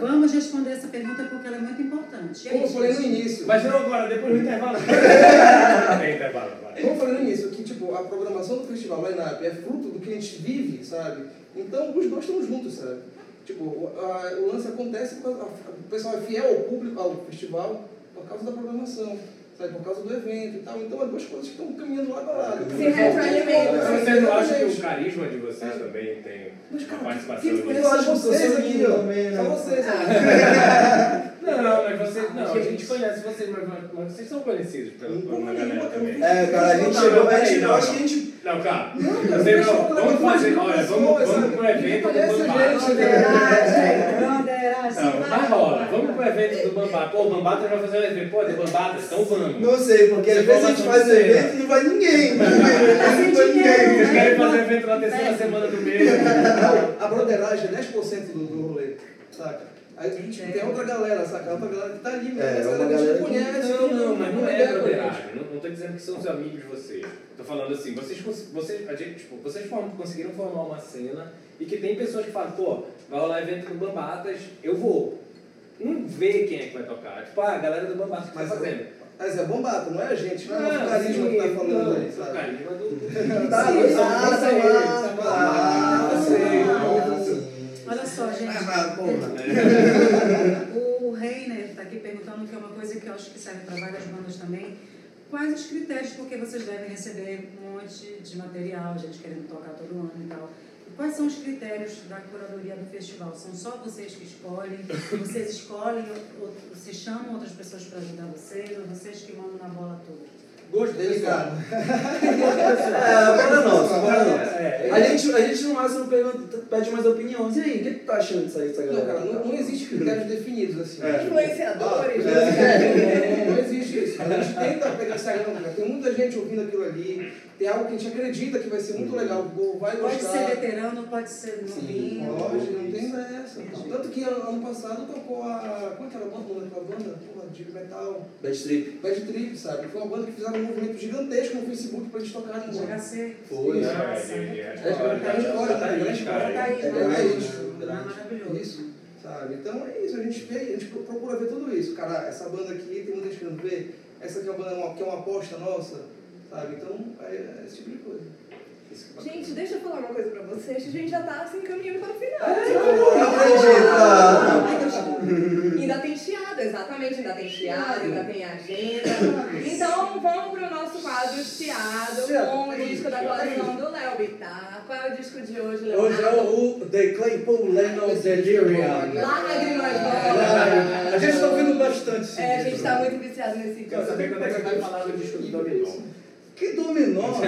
Vamos responder essa pergunta porque ela é muito importante. E aí, Como eu falei no início. Mas não agora, depois do intervalo. Intervalo, vai. Como eu falei no início, que tipo, a programação do festival Line-Up é fruto do que a gente vive, sabe? Então os dois estão juntos, sabe? Tipo, o, a- o lance acontece, causa- o pessoal é fiel ao público, ao festival, por causa da programação, sabe? Por causa do evento e tal. Então as duas coisas que estão caminhando lado a lado. Se retroalimentam. Mas vocês não acham que o carisma de vocês também tem Mas, uma cara, participação quem nisso? Eu acho que vocês aqui, ó. também, né? Só vocês, ó. [laughs] Não, mas vocês. Não, a gente conhece vocês, mas, mas vocês são conhecidos pela, por uma galera também. É, cara, a gente Não, chegou, não, a gente, eu acho que a gente Não, cara. Não, vamos fazer, olha, vamos, vamos sabe? pro evento do Conhece a Bambá. gente, Broderagem, broderagem. Não, vai rola. Vamos pro evento do Bambá. Pô, o Bambata vai fazer um evento. Pô, de Bambatas, então vamos. Não sei, porque às vezes a gente faz evento e não vai ninguém. Não vai ninguém. Vocês querem fazer evento na terceira semana do mês. A broderagem é 10% do, do rolê, saca? Aí a gente tem outra galera, saca? Outra galera que tá ali, mas É, essa galera que a gente que- conhece. Não, não, mas não tem é broderagem. gente. Não, não tô dizendo que são os amigos de vocês. Tô falando assim, vocês, vocês, a gente, tipo, vocês formam- conseguiram formar uma cena e que tem pessoas que falam, pô, vai rolar evento no Bambatas, eu vou. Não vê quem é que vai tocar. Tipo, ah, a galera do Bambatas que tá Mas fazendo. Mas é bombata, não é a gente, não é o Ah, carisma que tá falando aí, O sabe? carisma do... [laughs] Tá, mas- ah, tá ah, sei, sim. Olha só, gente. Ah, porra. O Reiner está aqui perguntando que é uma coisa que eu acho que serve para várias bandas também. Quais os critérios? Porque vocês devem receber um monte de material, gente querendo tocar todo ano e tal. Quais são os critérios da curadoria do festival? São só vocês que escolhem? Vocês escolhem ou, ou vocês chamam outras pessoas para ajudar vocês? Ou vocês que mandam na bola toda? Gosto Delicado. [laughs] É, agora nossa, agora. É, é. A gente, a gente no máximo pergunta, pede mais opiniões. E aí, o que tu tá achando disso aí, dessa Não, galera? cara, não, não existe critérios [laughs] definidos assim. É. Influenciadores. É, não, não existe isso. A gente tenta pegar essa não. Tem muita gente ouvindo aquilo ali. Tem algo que a gente acredita que vai ser muito legal. Vai Pode gostar. ser veterano, pode ser novinho. Pode, não tem dessa. Tanto que ano, passado tocou a. Como é que era a banda? Não lembro a banda? Porra, de metal. Bad Trip. Bad Trip, sabe? Foi uma banda que fizeram um movimento gigantesco no Facebook pra eles tocarem. Sei. Foi. Não, é É, tá tá tá. Tá É isso. né? Maravilhoso. Isso, sabe? Então é isso, a gente vê, a gente procura ver tudo isso. Cara, essa banda aqui, tem muita gente querendo ver, essa aqui é uma que é uma aposta nossa, sabe? Então é, é esse tipo de coisa. Gente, deixa eu falar uma coisa pra vocês. A gente já tá assim caminhando para o final. Não acredito! Ainda tem chiado, exatamente. Ainda tem chiado, ainda tem agenda. Então vamos pro nosso quadro chiado com o disco da coleção do Léo Bittar. Qual é o disco de hoje, Leonardo? Hoje é o The Claypool Leno Delirium. Lágrimas Ah, A gente está ouvindo bastante esse É, a gente tá muito viciado nesse disco. Quero saber quando é que vai falar do disco do Dominó. Que dominó! Bom,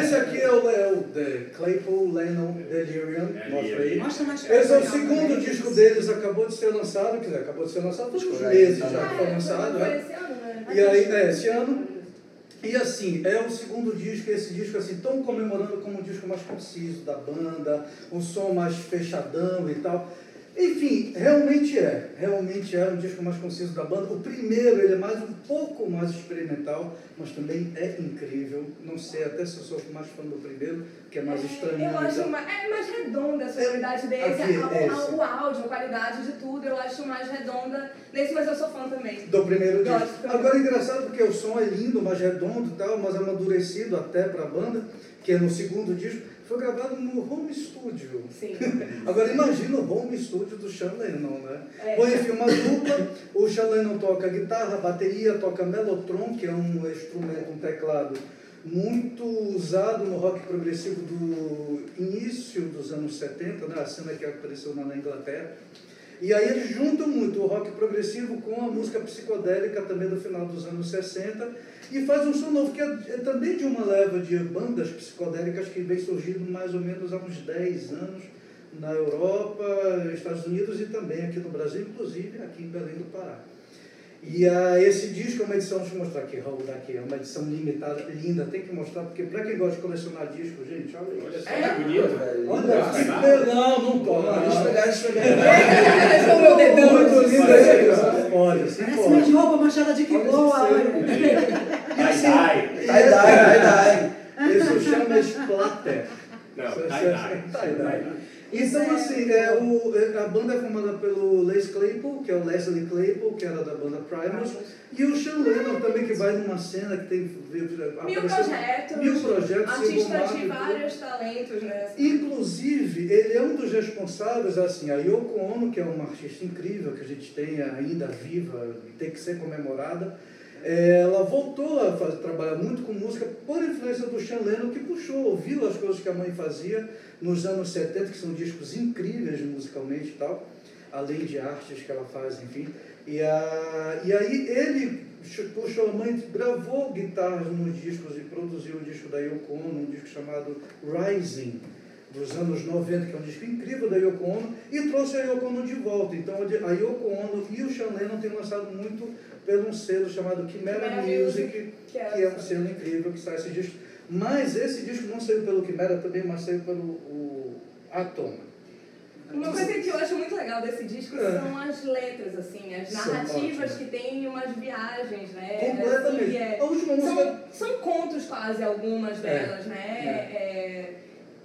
esse aqui é o, é o The Claypool Leno Delirium. É, Mostra ali, aí. Mostra mais Esse é o legal segundo disco deles, acabou de ser lançado, quer dizer, acabou de ser lançado todos os meses já que foi lançado, né? esse ano, né? E aí, é, esse ano. E assim, é o segundo disco, esse disco assim, tão comemorando como um disco mais conciso da banda, um som mais fechadão e tal. Enfim, realmente é. Realmente é um disco mais conciso da banda. O primeiro, ele é mais um pouco mais experimental, mas também é incrível. Não sei até se eu sou mais fã do primeiro, que é mais estranho. Eu acho então. mais, é mais redonda a sonoridade desse, Aqui, a- a- esse. o áudio, a qualidade de tudo, eu acho mais redonda nesse, mas eu sou fã também. Do primeiro disco. Agora é engraçado porque o som é lindo, mais redondo e tal, mas amadurecido até pra banda, que é no segundo disco. Foi gravado no home studio. Sim. [laughs] Agora imagina o home studio do Sean Lennon, né? É. Põe uma dupla, o Sean Lennon toca guitarra, bateria, toca mellotron, que é um instrumento, um teclado muito usado no rock progressivo do início dos anos 70, né? a cena que apareceu lá na Inglaterra. E aí eles juntam muito o rock progressivo com a música psicodélica também do final dos anos 60 e faz um som novo que é, é também de uma leva de bandas psicodélicas que vem surgindo mais ou menos há uns 10 anos na Europa, Estados Unidos e também aqui no Brasil, inclusive aqui em Belém do Pará. E ah, esse disco é uma edição, deixa eu mostrar aqui, Raul, daqui, é uma edição limitada, linda, tem que mostrar, porque para quem gosta de colecionar discos, gente, olha Olha isso. só que bonito. velho. Olha, dar? pe- não, não pode. Deixa eu pegar, deixa eu pegar. Meu dedão. Muito lindo aí. Pode, sim, Parece pode. minhas roupas manchadas de que Olha boa. esse olha. Tie-dye. Tie-dye, tie-dye. Isso chama splatter. Não, é- tie-dye. tie-dye. Então, assim, é, o, é, a banda é formada pelo Les Claypool, que é o Leslie Claypool, que era da banda Primus, e o Sean Lennon também, que vai numa cena que tem... Mil projetos, Mil projetos, artista de vários talentos, né? Inclusive, ele é um dos responsáveis, assim, a Yoko Ono, que é uma artista incrível, que a gente tem ainda viva, tem que ser comemorada, ela voltou a fazer, trabalhar muito com música por influência do Sean Lennon, que puxou, ouviu as coisas que a mãe fazia nos anos 70, que são discos incríveis musicalmente e tal, além de artes que ela faz, enfim. E, a, e aí ele puxou a mãe, gravou guitarras nos discos e produziu o disco da Yoko Ono, um disco chamado Rising, dos anos 90, que é um disco incrível da Yoko Ono, e trouxe a Yoko Ono de volta. Então a Yoko Ono e o Sean Lennon têm lançado muito pelo um selo chamado Chimera Music, que é, é um selo incrível que sai esse disco. Mas esse disco não saiu pelo Chimera também, mas saiu pelo o Atom. Uma coisa que eu acho muito legal desse disco É. são as letras, assim, as narrativas que tem umas viagens, né? Completamente. Assim, é- A última música são, são contos quase, algumas delas, né? É.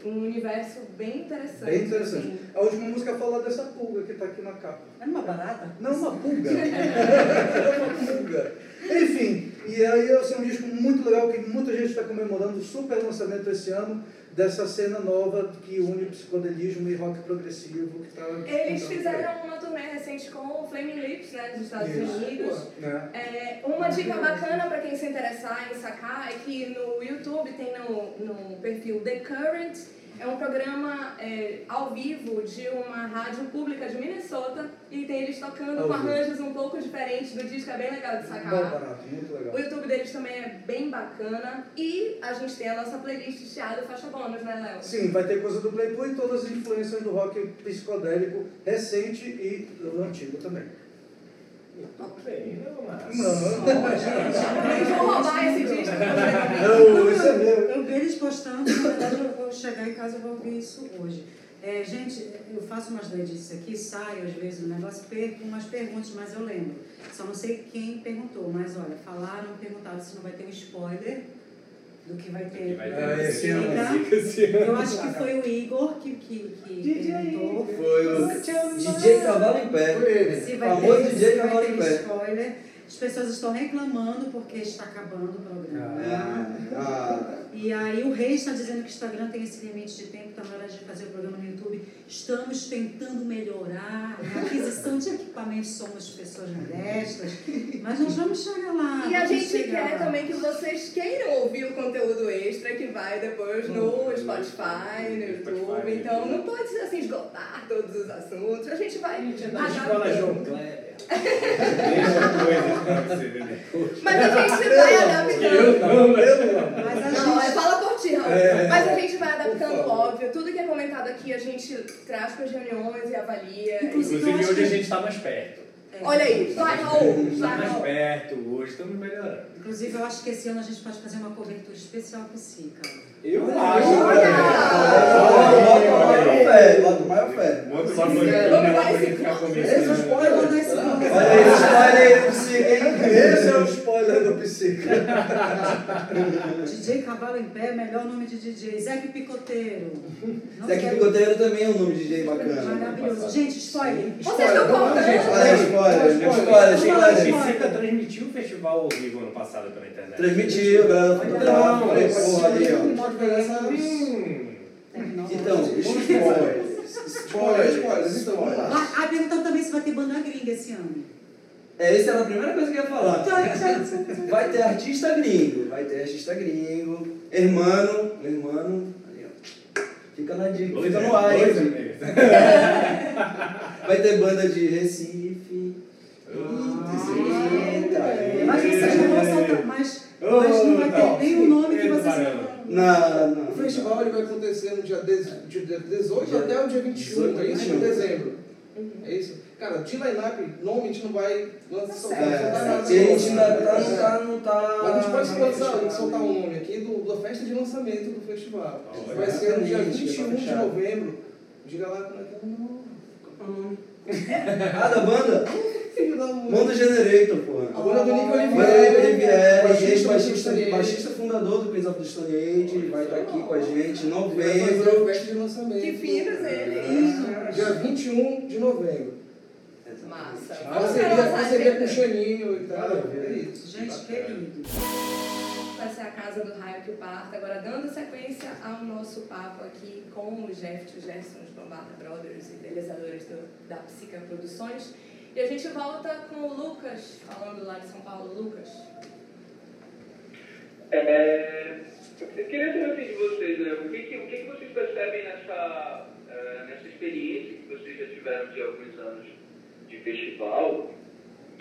um universo bem interessante. Bem interessante. assim. A última música fala dessa pulga que está aqui na capa. É uma barata? Não, uma pulga. [laughs] é uma pulga. Enfim, e aí assim, é um disco muito legal que muita gente está comemorando o super lançamento esse ano dessa cena nova que une psicodelismo e rock progressivo. Que tá Eles fizeram uma turnê recente com o Flaming Lips, né, dos Estados Isso. Unidos. Né? É, uma dica bacana para quem se interessar em sacar é que no YouTube tem no, no perfil The Current, é um programa é, ao vivo de uma rádio pública de Minnesota e tem eles tocando Ao com vivo. arranjos um pouco diferentes do disco, é bem legal de Bom sacar. barato, muito legal. O YouTube deles também é bem bacana e a gente tem a nossa playlist Chiado Faixa Bônus, né, Léo? Sim, vai ter coisa do Playboy e todas as influências do rock psicodélico recente e do antigo também. Bem, não, mas... Não, Eles vão roubar esse disco. não, isso é meu. Eu vi eles postando, na verdade eu vou chegar em casa e vou ouvir isso hoje. É, gente, eu faço umas doidices aqui, saio às vezes do negócio, perco umas perguntas, mas eu lembro. Só não sei quem perguntou, mas olha, falaram, perguntaram se não vai ter um spoiler do que vai ter. Que vai ter Ah, esse ano. Esse ano. Eu acho que foi o Igor que, que, que perguntou. Foi o DJ Cavalo em Pé. Foi ele. Se vai Famoso ter, DJ Cavalo em Pé. spoiler. As pessoas estão reclamando porque está acabando o programa. Ah, ah, E aí o Rei está dizendo que o Instagram tem esse limite de tempo, está na hora de fazer o programa no YouTube. Estamos tentando melhorar. Na aquisição de equipamentos somos pessoas modestas, mas nós vamos chegar lá. E a gente chegar quer lá. também que vocês queiram ouvir o conteúdo extra que vai depois no Spotify, no YouTube. Então não pode assim esgotar todos os assuntos. A gente vai Na escola adaptando. João Kleber. Deixa coisa pra você ver depois. Mas a gente vai adaptando. Eu não, Eu não. Mas a Não, é gente, fala por ti, Raul. É. Mas a gente vai adaptando, óbvio. Tudo que é comentado aqui a gente traz para as reuniões e avalia. Inclusive, acho hoje a que- gente está mais perto. Olha aí, vai, Raul, vai, Tá mais Raul. perto hoje, estamos melhorando. Inclusive, eu acho que esse ano a gente pode fazer uma cobertura especial pro Sica. Eu Olha! Bota o maior fé, bota o maior fé. Esse é o spoiler. esse nome. Olha aí, spoiler aí do Psica, hein? Esse é o spoiler do Psica. [laughs] DJ Cavalo em Pé, melhor nome de DJ. Zeque Picoteiro. Não Zeque Picoteiro também é um nome de DJ bacana. Maravilhoso. Gente, spoiler. Vocês estão contando? Olha aí, spoiler, spoiler, A spoiler. Psica transmitiu o festival ao vivo ano passado pela internet. Transmitiu, galera Não, ó. Pode pegar essa. Hum. Então, spoilers. Spoiler, spoilers, então vamos lá. Vai- Ah, perguntando também se vai ter banda gringa esse ano. É, essa era a primeira coisa que eu ia falar. Vai ter artista gringo, vai ter artista gringo, hermano, hermano, ali, ó. Fica na dica, fica é- no ar, é. [laughs] Vai ter banda de Recife. Eita, Mas vocês não vão soltar, mas, mas não vai ter nem o nome que vocês Não, não. O festival ele vai acontecer no dia, 10, dia 18 Dia até o dia 21, 18, é isso? De 21. dezembro. É isso? Cara, de line-up, normalmente a gente não vai lançar, soltar, soltar É, nada. a gente ainda tá, não tá, não tá. Mas a gente pode lançar, soltar um nome aqui do, da festa de lançamento do festival. Olha, vai ser no dia exatamente, 21 tá de novembro. Diga lá como é que é o nome. [laughs] Ah, da banda? Filho da mãe. Mundo Generator, porra. A banda do Nico Vai Oliveira. ter Olivier, baixista fundador do Queens of the Stone Age, vai estar aqui com a gente em novembro. a festa de lançamento. Que finos eles. Dia 21 de novembro. Massa. Nossa ser com agenda. Xaninho e tal. É isso. Gente, querido. Vai ser a casa do raio que parta. Agora, dando sequência ao nosso papo aqui com o Jeff o Gerson, os Bombarda Brothers, idealizadores do, da Psica Produções. E a gente volta com o Lucas, falando lá de São Paulo. Lucas. É, eu queria saber de vocês, né? O que, que, o que, vocês percebem nessa, eh, nessa experiência que vocês já tiveram de alguns anos de festival?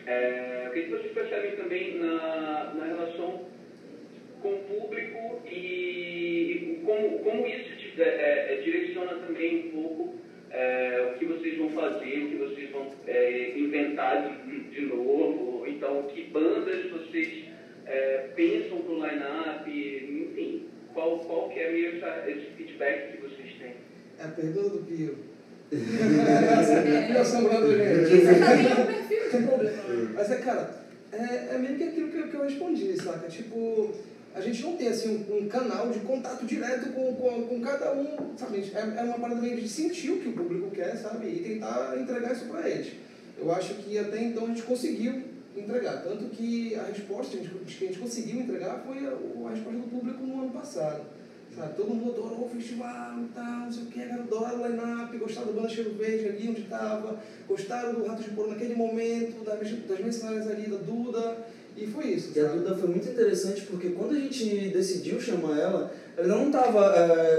É, o que, que vocês percebem também na, na relação com o público e, como, como isso te- é, é, direciona também um pouco é, o que vocês vão fazer, o que vocês vão é, inventar de, de novo, então que bandas vocês é, pensam pro line-up, enfim, qual, qual que é meio essa, esse feedback que vocês têm? É a pergunta do Pio. Pio assombrando a gente. Você também é perfil de público, né? Mas é, cara, é, é meio que aquilo que eu, que eu respondi, saca? Tipo, a gente não tem assim um, um canal de contato direto com, com, com cada um, sabe? É, é uma parada meio de sentir o que o público quer, sabe? E tentar entregar isso pra eles. Eu acho que até então a gente conseguiu entregar. Tanto que a resposta que a gente, que a gente conseguiu entregar foi a, a resposta do público no ano passado. Sabe? Todo mundo adorou o festival e tal, não sei o que, adoraram o line-up, gostaram do Banda Cheiro Verde ali onde estava, gostaram do Rato de Porão naquele momento, das, das mensagens ali da Duda, e foi isso. E a sabe? Duda foi muito interessante porque quando a gente decidiu chamar ela, ela não estava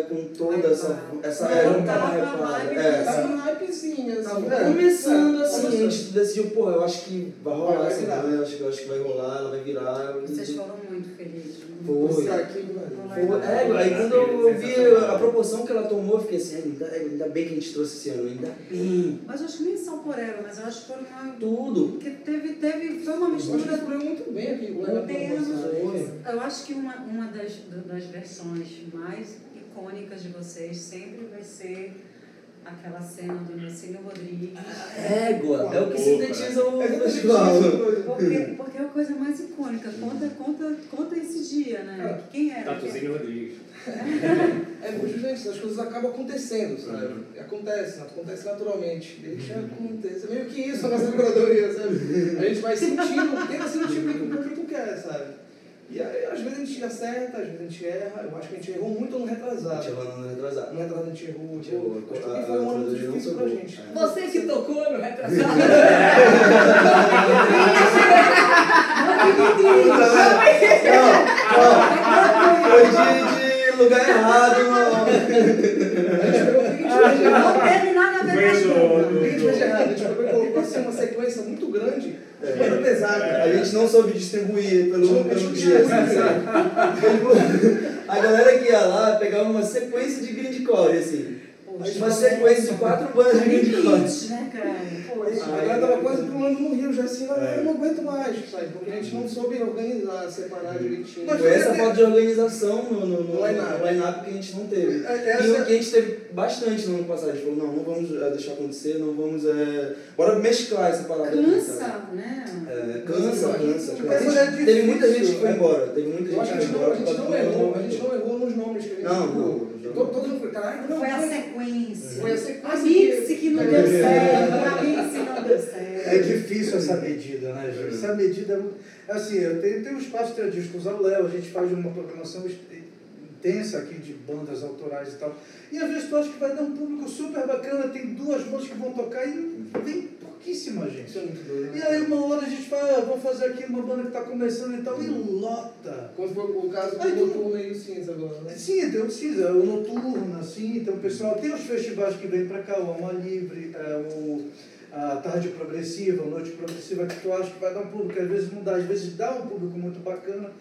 com toda essa. essa Não, ela não tava estava na vibe É, Tava sabe? no hypezinho, assim. Tava é. começando É, assim, a gente decidiu, pô, eu acho que vai rolar Vai essa virar. banda, eu acho, que- eu acho que vai rolar, ela vai virar. Vocês foram muito felizes. Foi. Tá aqui. Foi, é, aí quando eu vi a proporção que ela tomou, eu fiquei assim, ainda, ainda bem que a gente trouxe esse ano, ainda bem. Mas eu acho que nem só por ela, mas eu acho que foi uma. Tudo. Porque teve, teve, foi uma Eu acho mistura. muito bem aqui. o. Foi. Eu acho que uma, uma das, das versões mais icônicas de vocês sempre vai ser aquela cena do Nelsinho Rodrigues. Égua, é o que sintetiza o É. Porque, porque é a coisa mais icônica. Conta, conta, conta esse dia, né? Quem era? Tatuzinho Rodrigues. [laughs] É justamente isso, as coisas acabam acontecendo, sabe? Acontece, acontece naturalmente. Deixa acontecer. É meio que isso a nossa curadoria, sabe? A gente vai sentindo, tenta sentir o que o público quer, sabe? E aí, gente acerta, às vezes a gente erra. Eu acho que a gente errou muito no A retrasado. gente vai no retrasado. No retrasado a gente errou. A gente errou. Acho que A- foi um a ano não difícil pra gente. É. Você que tocou no retrasado. [laughs] Foi de, de lugar errado. A gente pegou o que a gente fez de errado. Não teve nada a ver com as Foi coisas. O que a gente fez de errado? A gente pegou e colocou assim uma sequência muito grande, muito pesada. A gente não soube distribuir pelo, pelo dia. assim, sabe? [laughs] [laughs] A galera que ia lá pegava uma sequência de grindcore, assim. Uma sequência de quatro bandas de. Limite, né, cara? Pô, Isso, a Aí- galera tava quase pulando no rio, já assim, não, É. eu não aguento mais, sabe? Porque a gente não soube organizar, separar direitinho. Mas Foi essa é- falta de organização no, no, no, line-up. que a gente não teve. É, E essa- o que a gente teve bastante no ano passado. A gente falou, não, não vamos eh, deixar acontecer, não vamos. É... Bora mesclar essa parada. aqui? Cansa, né? É, cansa, cansa. Cansa. é A gente- teve muita gente que foi embora. Teve muita gente acho que que a gente foi não, a embora. gente não errou, a gente não errou nos nomes que a gente Não, não, não. Todo todo mundo foi, caraca, não, Foi a sequência. Foi a sequência. A mix que não deu certo, a mix não deu certo. É difícil essa medida, né, gente? Essa medida é muito. Assim, eu tenho, tenho um espaço de discos ao Léo, a gente faz uma programação intensa aqui de bandas autorais e tal. E às vezes tu acha que vai dar um público super bacana, tem duas bandas que vão tocar e vem pouquíssima gente. É doido. E né? aí uma hora a gente fala, ah, vou fazer aqui uma banda que está começando e tal, e lota. Como foi o caso do Aí Noturno meio cinza agora, né? Sim, tem o cinza, o noturno, assim, então o pessoal, tem os festivais que vêm para cá, o Alma Livre, é, o, a Tarde Progressiva, a Noite Progressiva, que tu acha que vai dar um público, às vezes não dá, às vezes dá um público muito bacana.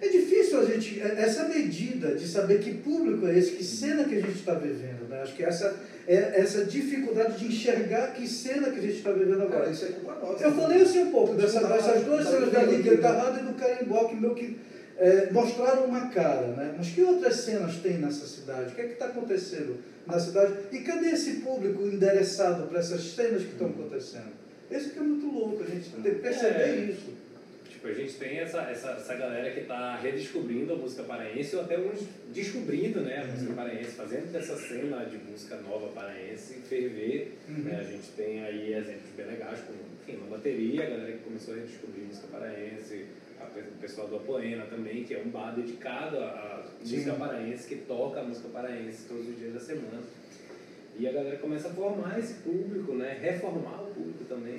É difícil a gente, é- essa medida de saber que público é esse, que cena que a gente está vivendo, né? Acho que essa é essa dificuldade de enxergar que cena que a gente está vivendo agora. Cara, isso é culpa nossa. Eu falei assim um pouco dessa, dessas duas tá cenas da Lídia né? Carrada e do Carimbó, que meio que é, mostraram uma cara, né? Mas que outras cenas tem nessa cidade? O que é que está acontecendo na cidade? E cadê esse público endereçado para essas cenas que estão acontecendo? Esse que é muito louco, a gente tem que perceber É. isso. Tipo, a gente tem essa, essa, essa galera que está redescobrindo a música paraense, ou até uns descobrindo né, a música paraense, fazendo dessa cena de música nova paraense ferver. Uhum. né? A gente tem aí exemplos bem legais, como enfim, uma bateria, a galera que começou a redescobrir música paraense, a o pessoal do Apoena também, que é um bar dedicado à Sim. música paraense, que toca a música paraense todos os dias da semana. E a galera começa a formar esse público, né? reformar o público também.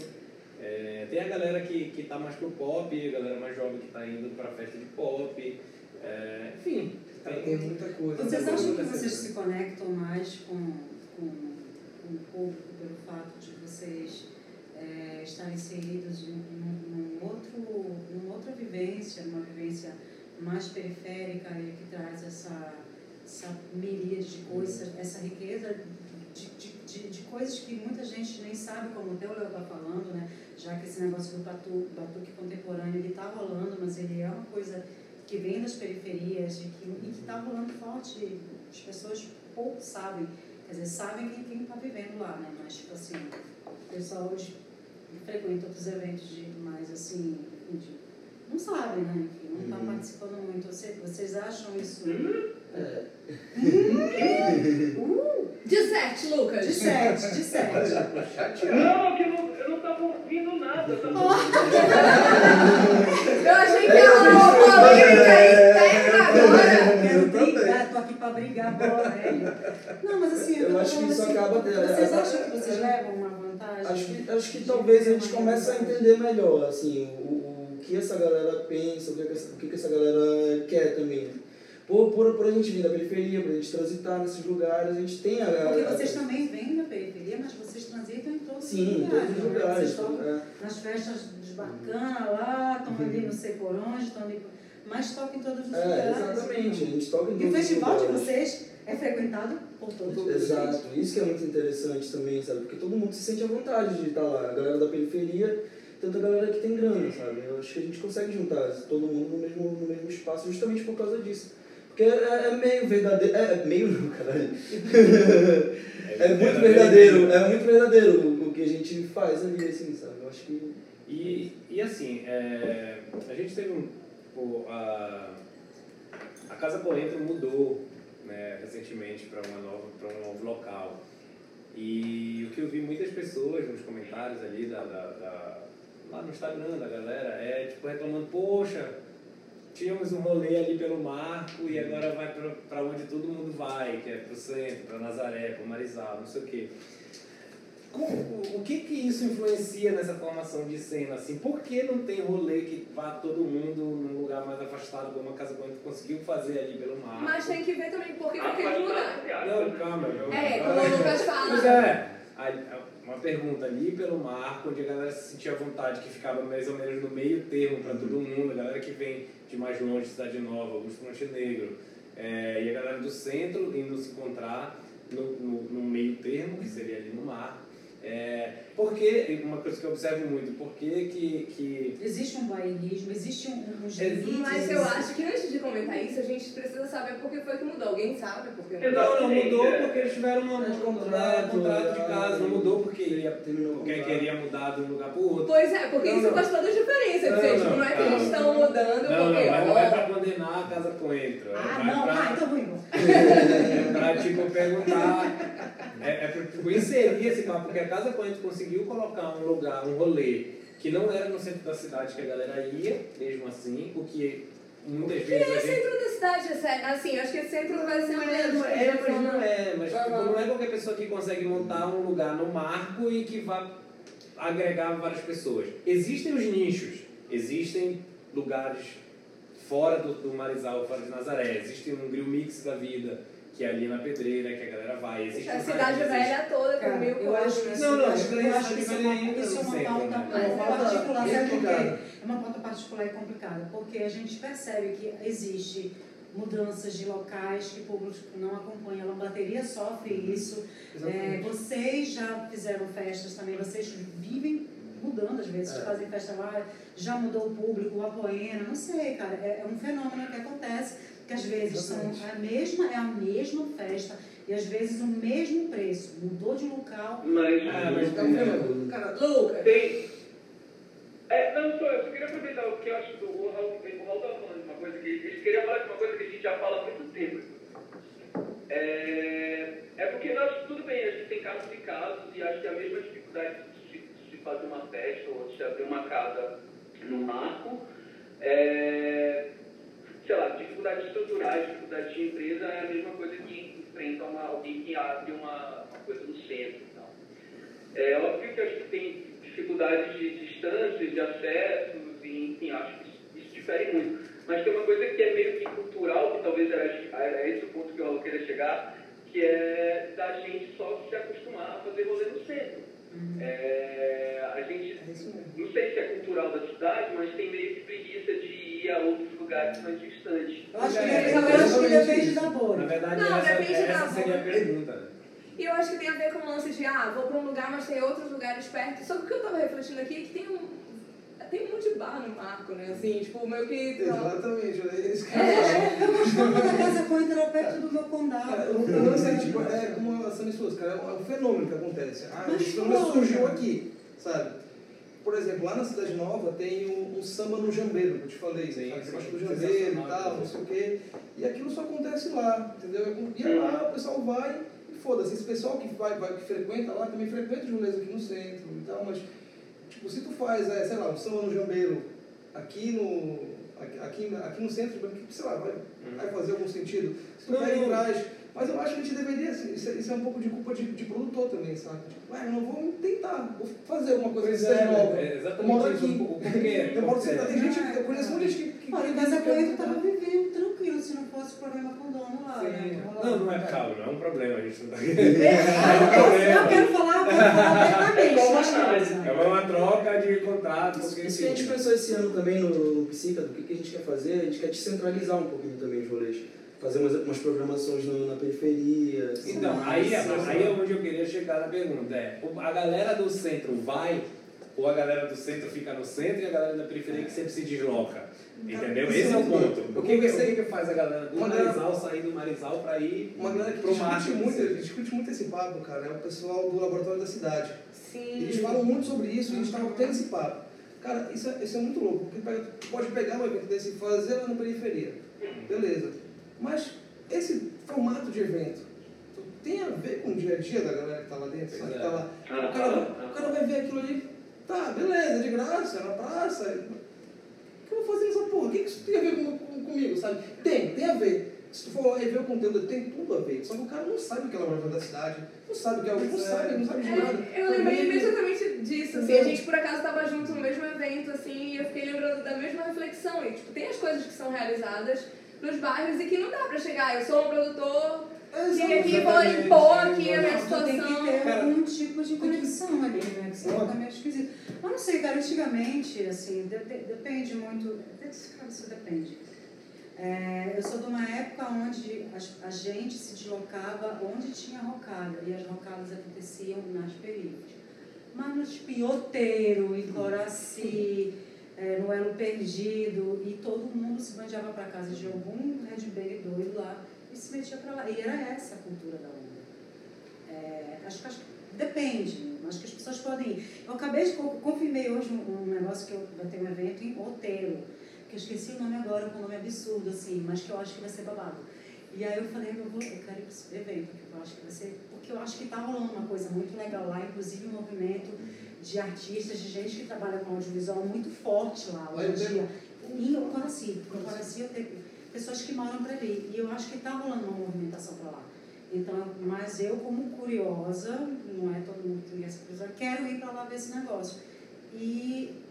É, tem a galera que, que tá mais pro pop, a galera mais jovem que tá indo pra festa de pop. É, enfim, tem, tem muita coisa. Vocês muita acham que vocês se conectam mais com, com, com o público pelo fato de vocês é, estarem inseridos num, num- outro, numa outra vivência, numa vivência mais periférica e que traz essa, essa miríade de coisas, essa riqueza de, de, de, de coisas que muita gente nem sabe, como o teu Léo está falando, né? Já que esse negócio do batu, batuque contemporâneo ele está rolando, mas ele é uma coisa que vem das periferias e que está rolando forte. As pessoas pouco sabem, quer dizer, sabem quem está vivendo lá, né? Mas, tipo assim, o pessoal hoje frequenta outros eventos de mais assim, de, não sabe, né? Enfim, não está Uhum. participando muito. Vocês, vocês acham isso? De sete, Lucas. De sete, de sete. [laughs] Não, que eu não, eu não tava ouvindo nada. Eu tava... [laughs] Eu achei que era uma polêmica interna agora. Quero também. brigar, tô aqui pra brigar, bola velho. Não, mas assim, Eu tô acho que isso assim, acaba tendo- Vocês acham que vocês levam uma vantagem? Acho que, acho que talvez a gente comece a entender melhor, assim, o, o que essa galera pensa, o que, que essa, o que, que essa galera quer também. Por, por, por a gente vir da periferia, por a gente transitar nesses lugares, a gente tem a... Porque a- vocês também vêm da periferia, mas vocês transitam em todos Sim, os em lugares. todos os né? lugares. Vocês é. nas festas de bacana lá, estão ali no sei por onde, estão ali. Mas tocam em todos os É, lugares. exatamente, a gente toca em E o todos os festival de lugares. vocês é frequentado por todos os Exato, isso que é muito interessante também, sabe? Porque todo mundo se sente à vontade de estar lá. A galera da periferia, tanto a galera que tem grana, sabe? Eu acho que a gente consegue juntar todo mundo no mesmo, no mesmo espaço justamente por causa disso. Porque é, é meio verdadeiro. É, é meio não, caralho. É muito verdadeiro, é muito verdadeiro o, que a gente faz ali, assim, sabe? Eu acho que. E, e assim, é, a gente teve um. Pô, a, a Casa Poentro mudou né, recentemente para um novo local. E o que eu vi muitas pessoas nos comentários ali da, da, da- lá no Instagram da galera é tipo reclamando, poxa, tínhamos um rolê ali pelo Marco e agora vai para onde todo mundo vai, que é pro centro, para Nazaré, para Marizal, não sei o quê. Como- o que que isso influencia nessa formação de cena? Assim, por que não tem rolê que vá todo mundo num lugar mais afastado, como a Casa Bonita conseguiu fazer ali pelo mar? Mas tem que ver também por que Ah, aquele lugar. Não, calma. Eu... É, como o Lucas [laughs] fala. Pois é. Aí, Uma pergunta ali pelo marco, onde a galera se sentia à vontade, que ficava mais ou menos no meio termo para todo mundo, a galera que vem mais longe, Cidade Nova, Augusto Montenegro, é, e a galera do centro indo se encontrar no, no, no meio termo, que seria ali no mar. É, porque, uma coisa que eu observo muito, por que que... Existe um bairrismo, existe um, É, limites. Mas eu acho que antes de comentar isso, a gente precisa saber por que foi que mudou. Alguém sabe por que mudou? não, não mudou porque eles tiveram uma, um contrato, contrato de casa, não mudou porque o porque queria mudar de um lugar para o outro. Pois é, porque Não, isso não. faz toda a diferença. Não, Não, tipo, não, não é que eles estão mudando Não, porque, não, mas não é para condenar a casa coentro. É Ah, não, pra- ah, então vou [laughs] embora. É pra, tipo, perguntar, é, é tipo, inserir esse papo, porque a Casa Coentro conseguiu colocar um lugar, um rolê, que não era no centro da cidade que a galera ia, mesmo assim, o que muitas E vezes é a gente... centro da cidade, é. Assim, acho que centro vai ser uma é, não é, mas não é, mas tipo, não é qualquer pessoa que consegue montar um lugar no marco e que vá agregar várias pessoas. Existem os nichos, existem lugares fora do, do Marizal, fora de Nazaré, existe um grill mix da vida, que é ali na pedreira, que a galera vai. Existe A cidade rádio, existe- velha toda, com mil eu acho que Não, não, acho, daí eu é acho que isso é uma, é pauta, né? é particular, bem sabe por quê? complicado. É uma pauta particular e complicada, porque a gente percebe que existe mudanças de locais que o público não acompanha. A lambateria sofre isso. É, Exatamente. vocês já fizeram festas também, vocês vivem mudando às vezes, É. fazem festa lá, já mudou o público, o apoena, não sei, cara. É, é um fenômeno que acontece, que às vezes são a mesma, é a mesma festa e às vezes o mesmo preço. Mudou de local, Mas Ah, mas É um fenômeno. Cara, Lucas, tem. É, não, só, eu só queria aproveitar o que eu acho que o Raul o Raul estava falando de uma coisa que. Ele queria falar de uma coisa que a gente já fala há muito tempo. É, é porque nós, tudo bem, a gente tem casos e casos, e acho que a mesma dificuldade de se, de se fazer uma festa ou de se abrir uma casa no marco, é, sei lá, dificuldades estruturais, dificuldades de empresa é a mesma coisa que enfrenta uma, alguém que abre uma, uma coisa no centro e tal. É óbvio que acho que tem dificuldades de distâncias, de acessos, e, enfim, acho que isso, isso difere muito. Mas tem uma coisa que é meio que cultural, que talvez era, era esse o ponto que eu queria chegar, que é da gente só se acostumar a fazer rolê no centro. É, a gente, é não sei se é cultural da cidade, mas tem meio que preguiça de ir a outros lugares mais distantes. Eu acho que, É, depende- eu acho que depende da bolha. Na verdade, Não, essa, depende da essa seria a pergunta. E eu acho que tem a ver com o lance de, ah, vou pra um lugar, mas tem outros lugares perto. Só que o que eu tava refletindo aqui é que tem um. Tem um monte de bar no Marco, né? Assim, tipo, meio que. Exatamente, é isso que eu acho. Meu condado. o o lance é, tipo, é como a Sami falou, cara, é um fenômeno que acontece. Ah, Mas esse fenômeno surgiu aqui, sabe? Por exemplo, lá na Cidade Nova tem um, um samba no jambeiro, que eu te falei, Sim, sabe? sim, Debaixo do jambeiro e tal, não sei o quê. E aquilo só acontece lá, entendeu? E é lá o pessoal vai e foda-se. Esse pessoal que, vai, vai, que frequenta lá também frequenta os rolês aqui no centro e tal, mas, tipo, se tu faz, é, sei lá, um samba no jambeiro aqui no... Aqui, aqui, no centro, sei lá, vai, vai fazer algum sentido. Se tu pega e traz mas eu acho que a gente deveria, assim, isso, é- isso é um pouco de culpa de, de produtor também, sabe? Tipo, ué, eu não vou tentar, vou fazer alguma coisa Pois que seja nova. é, é Eu exatamente moro aqui. O porquê? Eu moro tem gente, É. eu conheço muita gente que... que Olha, mas a que- coentro estava vivendo tranquilo se não fosse problema com o dono lá. Né? Não, não é calma, não é um problema, a gente não tá [laughs] aqui. É, eu quero falar, eu quero falar abertamente das coisas. É uma troca de contrato, Isso, porque isso que a gente pensou esse ano também no, no Psica, do que, que a gente quer fazer, a gente quer descentralizar um pouquinho também os rolês. Fazer umas, umas programações no- na periferia. assim. Então, Sim, aí, é- sim, aí é onde eu queria chegar na pergunta. É, a galera do centro vai ou a galera do centro fica no centro e a galera da periferia que sempre se desloca? Entendeu? Isso Esse é o é ponto. O que, que, o que que faz a galera do Uma galera- Marizal sair do Marizal para ir Uma galera que pro discute muito, discute muito esse papo, cara, é o pessoal do Laboratório da Cidade. Sim. Eles falam muito sobre isso e a gente estava tendo esse papo. Cara, isso é, isso é muito louco, porque pode pegar um evento desse e fazer lá na periferia. Beleza. Mas esse formato de evento tem a ver com o dia a dia da galera que está lá dentro, sabe? Pois Que é. tá lá. O cara, vai- o cara vai ver aquilo ali, tá, beleza, de graça, na praça. O que eu vou fazer nessa porra? O que isso tem a ver com, com- comigo, sabe? Tem, tem a ver. Se tu for lá e ver o conteúdo, tem tudo a ver. Só que o cara não sabe o que é laboratório da cidade, não sabe o que é alguém, não é. sabe, não sabe de nada. É, eu lembrei imediatamente disso, assim, a gente por acaso estava junto no mesmo evento, assim, e eu fiquei lembrando da mesma reflexão. E, tipo, tem as coisas que são realizadas nos bairros e que não dá pra chegar, eu sou um produtor, vim aqui vou impor aqui a minha Tu tem que situação. ter Cara, algum tipo de conexão ali, né? Que senão Óbvio. fica meio esquisito. Mas não sei, cara, antigamente, assim, de- de- depende muito. Isso depende. É, eu sou de uma época onde a, a gente se deslocava onde tinha rocada, e as rocadas aconteciam nas periferias. Mas no tipo, em Coraci, é, no Elo Perdido, e todo mundo se bandeava para casa de algum Red doido lá e se metia para lá. E era essa a cultura da onda. É, acho, acho depende, acho que as pessoas podem ir. Eu acabei de, confirmei hoje um, um negócio que eu vai ter um evento em Outeiro, que eu esqueci o nome agora, com um nome absurdo, assim, mas que eu acho que vai ser babado. E aí eu falei, eu, vou, eu quero ir para esse evento, que eu acho que vai ser. Porque eu acho que está rolando uma coisa muito legal lá, inclusive um movimento de artistas, de gente que trabalha com audiovisual muito forte lá hoje em dia. E o Coraci, o Coraci eu tenho pessoas que moram por ali. E eu acho que está rolando uma movimentação para lá. Então, mas eu, como curiosa, não é todo mundo que tem essa curiosidade, quero ir para lá ver esse negócio. E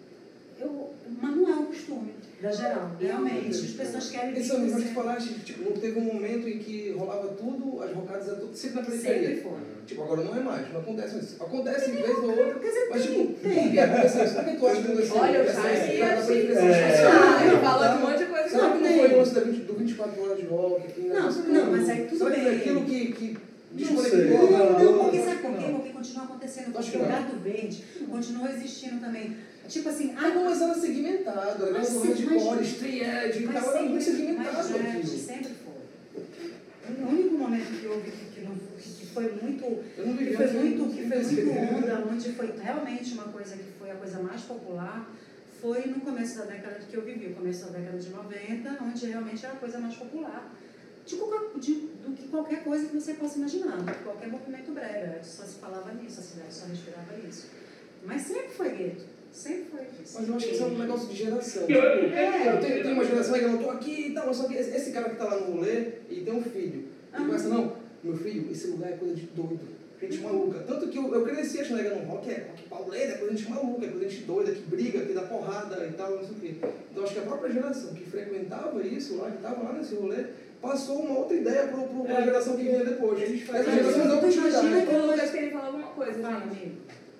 eu, mas não é um costume, da geral. Realmente, as pessoas querem Isso mesmo, mas falaste, tipo, teve um momento em que rolava tudo, as rocadas eram tudo, sempre na periferia. Sempre foi. Tipo, agora não é mais, não acontece isso. Acontece em vez ou outra, dizer, mas tipo, tem. por que? Por tu acha que aconteceu Olha, eu já ia falou de um monte de coisa Será não que não foi o lance da 20 do 24 horas de rock? Não, não, mas aí tudo bem. aquilo que, Não desconectou? Não, não, Não, porque não, sabe por quê? não. Porque continua acontecendo. Porque que o não. gato verde continua existindo também. Tipo assim, Ah, não, mas era segmentado, era Mas sim, hardcore, mas- street e mas tal, era muito segmentado mas, gente, aquilo. sempre foi. O único momento que houve que, que, não, que foi muito Eu não que foi muito, que foi muito onda, onde foi realmente uma coisa que foi a coisa mais popular, foi no começo da década que eu vivi, o começo da década de 90, onde realmente era a coisa mais popular de qualquer, de, do que qualquer coisa que você possa imaginar, qualquer movimento brega, só se falava nisso, a cidade só respirava isso. Mas sempre foi gueto, sempre foi isso. Mas eu acho que isso é um negócio de geração. Eu- Tipo, É. eu tenho, tenho uma geração aí que eu não tô aqui e tal, mas só que esse, cara que tá lá no rolê e tem um filho. E Aham. começa, não, meu filho, esse lugar é coisa de doido, gente maluca. Tanto que eu, eu cresci achando que no rock é rock pauleira, é coisa de gente maluca, é coisa de gente doida, que briga, que dá porrada e tal, não sei o quê. Então acho que a própria geração que frequentava isso lá, que tava lá nesse rolê, passou uma outra ideia pro, pro, pra É. geração que vinha depois. A gente faz Essa geração deu Tu imagina que O Lucas queria falar alguma coisa, gente.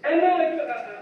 É, não, é que a, a, a, a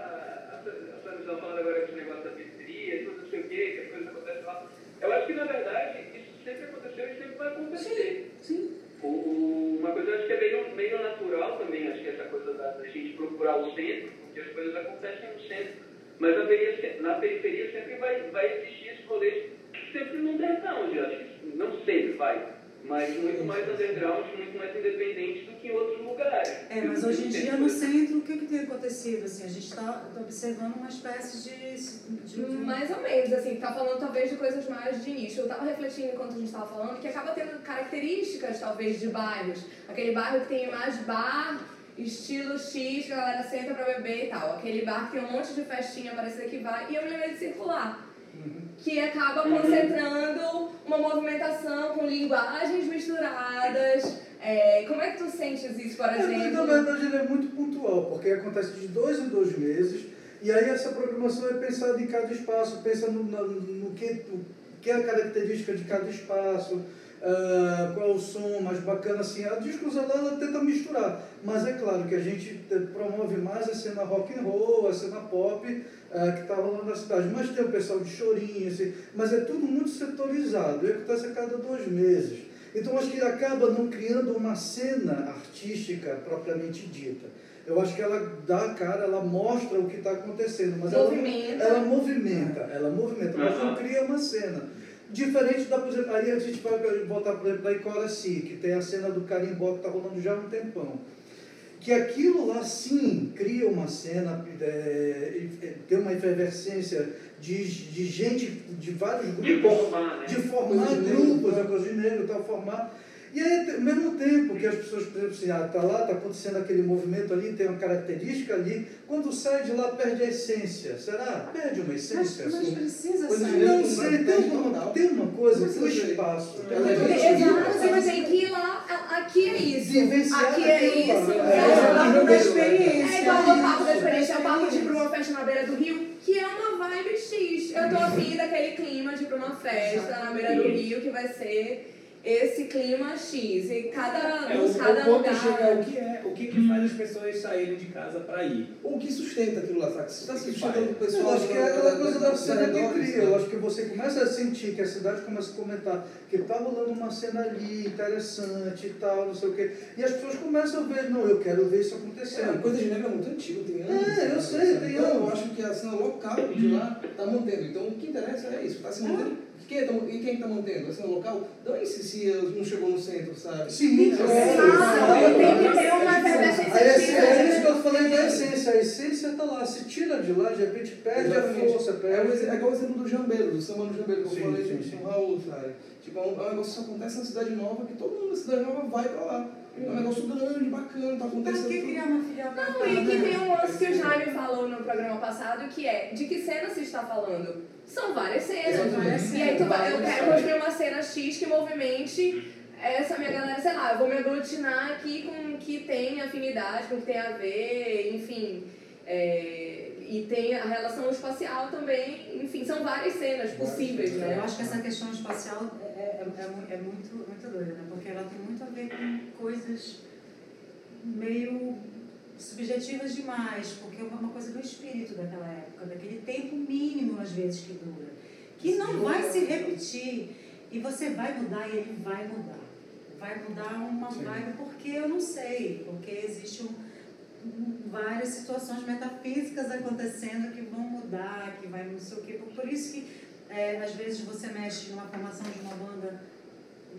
Está falando agora desse negócio da periferia, tudo não sei o quê, que as coisas acontecem lá. Eu acho que, na verdade, isso sempre aconteceu e sempre vai acontecer. Sim. O, o- uma coisa eu acho que é meio, meio natural também, acho que essa coisa da, da gente procurar o centro, porque as coisas acontecem no centro. Mas na periferia, na periferia sempre vai, vai existir esse rolê que sempre no underground, eu acho que não sempre vai, mas muito mais underground, muito mais independente do que em outros lugares. É, mas hoje em dia no centro, o que, que tem acontecido? Assim, a gente está observando uma espécie de. de, de- Mais ou menos, assim, tá falando talvez de coisas mais de nicho. Eu tava refletindo enquanto a gente tava falando que acaba tendo características, talvez, de bairros. Aquele bairro que tem mais bar, estilo X, que a galera senta pra beber e tal. Aquele bar que tem um monte de festinha parecida que vai. E eu me lembrei de circular. Que acaba concentrando uma movimentação com linguagens misturadas. É, como é que tu sentes isso, por É, exemplo? na verdade ele é muito pontual, porque acontece de dois em dois meses, e aí essa programação é pensada em cada espaço, pensa no, na- no que, que é a característica de cada espaço, ah, qual é o som mais bacana, assim, a discussão lá ela tenta misturar, mas é claro que a gente te- promove mais a cena rock and roll, a cena pop, ah, que está rolando na cidade, mas tem o pessoal de chorinho, assim, mas é tudo muito setorizado, e acontece a cada dois meses. Então acho que acaba não criando uma cena artística propriamente dita. Eu acho que ela dá a cara, ela mostra o que está acontecendo, mas ela, Movimenta. ela movimenta, ela movimenta, mas não cria uma cena. Diferente da, por exemplo, aí a gente vai voltar, por exemplo, da Icoraci, que tem a cena do carimbó que está rolando já há um tempão. Que aquilo lá sim cria uma cena, é, e tem uma efervescência de, de gente de vários grupos De formar, né? de formar grupos, a coisa de negro, tal, formar. E aí, ao mesmo tempo que as pessoas, por exemplo, assim, ah, tá lá, tá acontecendo aquele movimento ali, tem uma característica ali, quando sai de lá perde a essência. Será? Perde uma Mas, essência? mas assim? precisa de sair. Não sei, mas tem uma, tem uma coisa espaço. É Tem bem uma Exato, coisa- você vai ter que ir lá, aqui é isso. Vivenciar Aqui é isso. É, É, É, o papo da é, experiência. É igual o papo da experiência, é o papo de ir pra uma festa na beira do rio, que é uma vibe X. Eu tô afim daquele clima de ir pra uma festa na beira do rio, que vai ser. Esse clima X. E cada, É, o, cada o lugar. chega é o que é, o que, que faz as pessoas saírem de casa para ir. O que sustenta aquilo lá, sabe? Você está sustentando o pessoal. Eu acho que é aquela coisa da cena que cria. Eu né? acho que você começa a sentir que a cidade começa a comentar que tá rolando uma cena ali interessante e tal, não sei o quê. E as pessoas começam a ver, não, eu quero ver isso É, a acontecendo. coisa de neve é muito antiga, tem anos. É, eu sabe? sei, tem então, eu anos. acho que a cena local de lá está mantendo. Então, o que interessa é isso, está se mantendo. Quem tá, e quem está mantendo? A cena local? Dane-se se não chegou no centro, sabe? Sim, é, tem que ter uma efervescência Aí, assim, ativa. é isso que eu falei da essência. A essência está lá. Se tira de lá, de repente perde Exatamente. a força, É, perde. é igual o exemplo do jambeiro, do samba no jambeiro, que eu falei de sim. Raul, sabe? Tipo, é um, é um negócio que só acontece na cidade nova, que todo mundo na cidade nova vai pra lá. É um negócio grande, bacana, tá Pra acontecendo. que tudo. criar uma filial pra Não, e que tem um lance que o Jaime falou no programa passado, que é de que cena se está falando? São várias cenas. Exatamente. E aí tu vai, eu Várias quero construir uma cena X que movimente essa minha galera, sei lá, eu vou me aglutinar aqui com o que tem afinidade, com o que tem a ver, enfim. é, e tem a relação espacial também, enfim, são várias cenas possíveis, Eu né? acho que essa questão espacial é, é, é, é muito, muito doida, né? Porque ela tem muito a ver com coisas meio subjetivas demais, porque é uma coisa do espírito daquela época, daquele tempo mínimo, às vezes, que dura, que não vai se repetir e você vai mudar e ele vai mudar. Vai mudar uma vibe porque eu não sei, porque existe um, várias situações metafísicas acontecendo que vão mudar, que vai não sei o quê. Por, isso que é, às vezes você mexe numa formação de uma banda,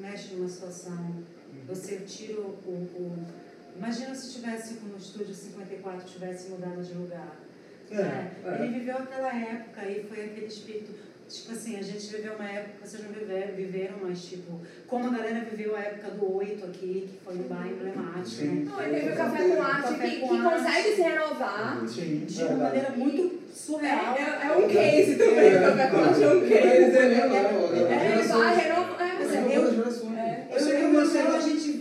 mexe numa situação, você tira o, o- imagina se tivesse no estúdio 54 tivesse mudado de lugar. É, né? é. Ele viveu aquela época e foi aquele espírito. Tipo assim, a gente viveu uma época, vocês não viveram, viveram, mas tipo, como a galera viveu a época do Oito aqui, que foi um bar emblemático, né? Não, e teve o Café com Arte Café que, com que Arte. consegue se renovar. Sim, De uma maneira muito surreal. É, é, é um case também, o Café com Arte é um case. É, É, é, ele vai renovar. É, Mas mas é, é, eu- Várias gerações. é, Assim Eu como a lembro cena,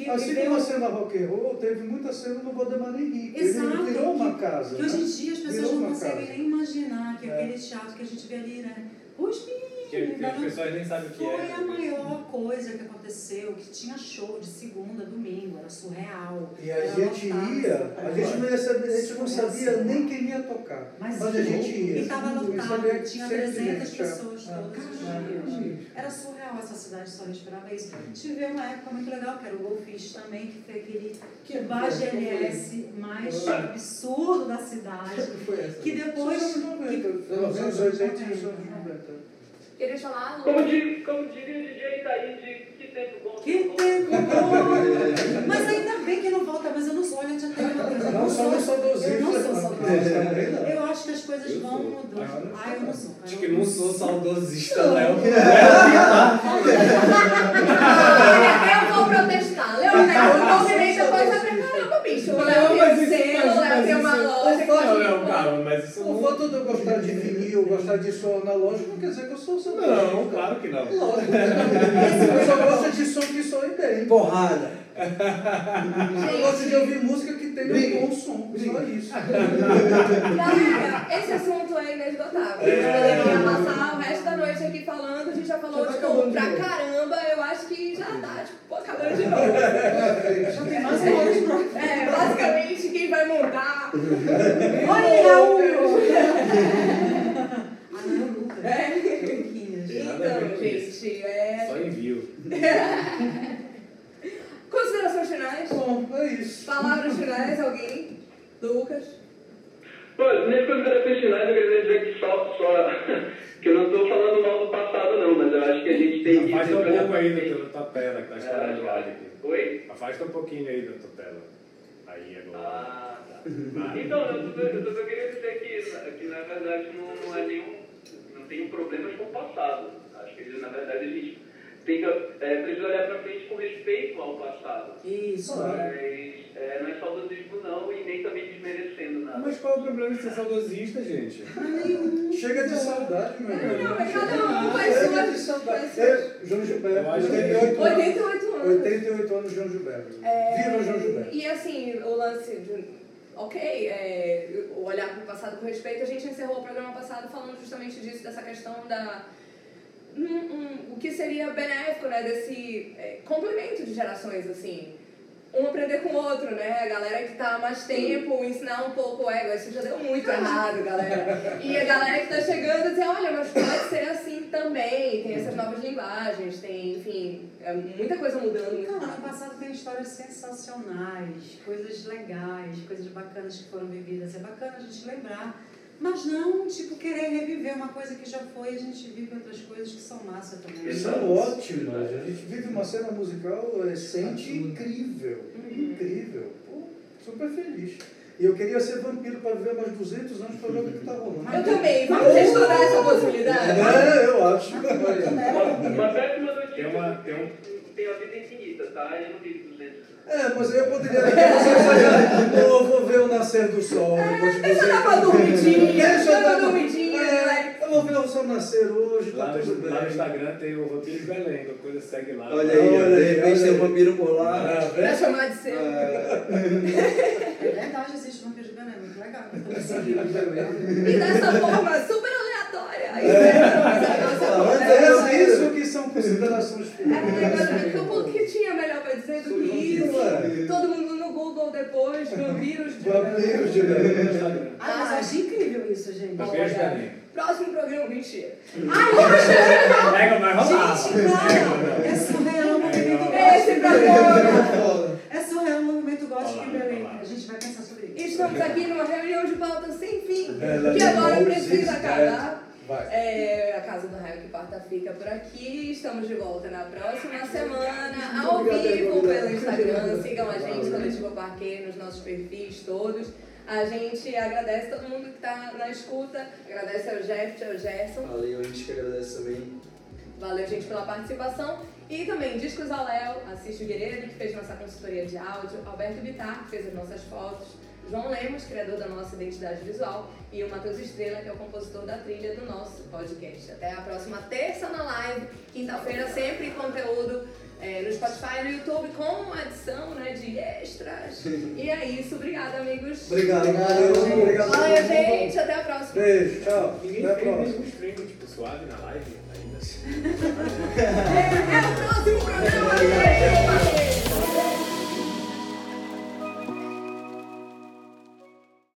viu, assim como a cena rock and roll, teve muita cena no Henrique. Exato. Ele virou uma casa. Que hoje né? em dia as pessoas Virou não conseguem casa. nem imaginar que É. aquele teatro que a gente vê ali, né? Os Que, que as pessoas nem sabem o que foi é. a maior coisa que aconteceu, que tinha show de segunda domingo, era surreal. E a era gente lotado, ia, sabe? a gente não, ia saber, a gente não sabia Surreal. nem quem ia tocar. Mas, Mas a gente ia. E estava sabia lotado, que tinha sempre 300 gente, é. pessoas Ah, todos os dias. Era surreal essa cidade, só respirava isso. Tive uma época muito legal, que era o Golfish também, que foi aquele Que bar foi? GLS mais Ah. absurdo da cidade. que foi essa? Que depois. Nos anos 90, nos anos 80 e nos anos 90. Queria falar, Lu? Como, di- como diria o DJ Taíde, que tempo bom. Que tempo bom! Mas ainda bem que não volta, mas eu não sou, olha, já tem uma coisa. eu Não somos sou- saudosistas. Eu não sou saudosista. Eu acho que as coisas Eu vão sou. mudando. Ah, eu não sou. Acho Eu que não sou saudosista, Não. Léo. Eu vou protestar. Leonel, o movimento coisa pra caramba, bicho. O Não, Léo um mas- o Léo tem uma loja. Não, calma, mas isso O não... fato de eu gostar de vinil, gostar de som analógico, não quer dizer que eu sou saudosista. Não, claro que não. Lógico. Eu só gosto de som que soe bem. Porrada. Eu gosto de ouvir música que tenha um bom som. Só isso. Galera, esse assunto é inesgotável. A gente poderia passar o resto da noite aqui falando, a gente já falou, Já tá tipo, pra caramba, eu acho que já tá, tipo, acabando de novo. Já tem mais uma hora É, basicamente, quem vai montar... Olha, Raul! Ah, não, é o Lucas. É. Luquinhas. Tem nada a ver Então, com isso. gente, é... Só envio. [laughs] Considerações finais? Bom, é isso. Palavras finais, alguém? Lucas? Pô, minhas considerações finais eu queria dizer que só, só [laughs] que eu não estou falando mal do passado não, mas eu acho que a gente tem que Afasta um pouco pra aí da tua tela, que tá estourando de áudio aqui. Oi? Afasta um pouquinho aí da tua tela. Aí, agora. Ah, tá. Então, eu só queria dizer que, que na verdade não, não é nenhum. Não tenho problemas com o passado. Acho que na verdade a gente tem que é, precisa olhar para frente com respeito ao passado. Isso. Mas é, não é saudosismo não e nem também desmerecendo nada. Mas qual é o problema de ser saudosista, gente? Chega de saudade, meu irmão. Não, mas cada um faz Chega suas- de saudade. Eu, João Gilberto, Eu acho que 88 anos. 88 anos. 88 anos, João Gilberto. É, Viva João Gilberto. E assim, o lance de. Ok, é, olhar para o passado com respeito, a gente encerrou o programa passado falando justamente disso, dessa questão da, um, um, o que seria benéfico, né, desse é, complemento de gerações, assim. Um aprender com o outro, né? A galera que tá há mais tempo, ensinar um pouco, é, isso já deu muito errado, galera. E a galera que tá chegando dizer, olha, mas pode ser assim também, tem essas novas linguagens, tem, enfim, é muita coisa mudando. Muito Cara, ano rápido. passado tem histórias sensacionais, coisas legais, coisas bacanas que foram vividas. É bacana a gente lembrar. Mas não, tipo, querer reviver uma coisa que já foi, a gente vive outras coisas que são massa também. Isso é ótimo. A gente vive uma cena musical recente incrível. Incrível. Pô, super feliz. E eu queria ser vampiro para viver mais 200 anos para ver o que está rolando. Eu também, vamos estudar essa possibilidade? É, eu acho. Péssima notícia. Tem uma- tem um- Tem a vida infinita, tá? Eu não vivo 200 anos. É, mas aí eu poderia dizer, eu vou ver o nascer do sol depois de Deixa 200 dar uma dormidinha, Deixa eu dar uma- dormidinha, É, vai. Eu vou ver o sol nascer hoje, tá Lá tudo no, bem. lá no Instagram tem o Vampiro de Belém, qualquer coisa segue lá. Olha aí, Olha de repente olha tem aí. vampiro por lá. Ah, Pra chamar de ser. [laughs] É verdade, existe vampiro de Belém, muito legal. [laughs] E dessa forma super aleatória. Aí, a é isso que são considerações É, finais. mas o que tinha melhor pra dizer do que isso? Todo mundo no Google depois, vampiros de Vampiros de. Ah, mas eu acho incrível isso, gente. De Belém. Próximo programa, mentira. Pega, vai rolar. Gente, cara, é surreal o movimento Esse programa. É surreal o movimento gótico em Belém. A gente vai pensar sobre isso. Estamos aqui numa reunião de pauta sem fim, que agora precisa acabar. É, a Casa do Raio que Parta fica por aqui. Estamos de volta na próxima semana, ao vivo pelo Instagram. Sigam a gente, Coletivo Parque, nos nossos perfis todos. A gente agradece todo mundo que está na escuta. Agradece ao Jeff, ao Gerson. Valeu, a gente que agradece também. Valeu, gente, pela participação. E também Discos ao Léo, Assiste o Guerreiro, que fez nossa consultoria de áudio, Alberto Bittar, que fez as nossas fotos, João Lemos, criador da nossa identidade visual, e o Matheus Estrela, que é o compositor da trilha do nosso podcast. Até a próxima terça na live, quinta-feira sempre conteúdo é, no Spotify e no YouTube com adição né, de extras. E é isso, obrigada amigos. Obrigado, valeu. Obrigado. Valeu, gente, até a próxima. Beijo, tchau. Ninguém Até a fez próxima. nenhum stream tipo suave na live ainda. [laughs] É,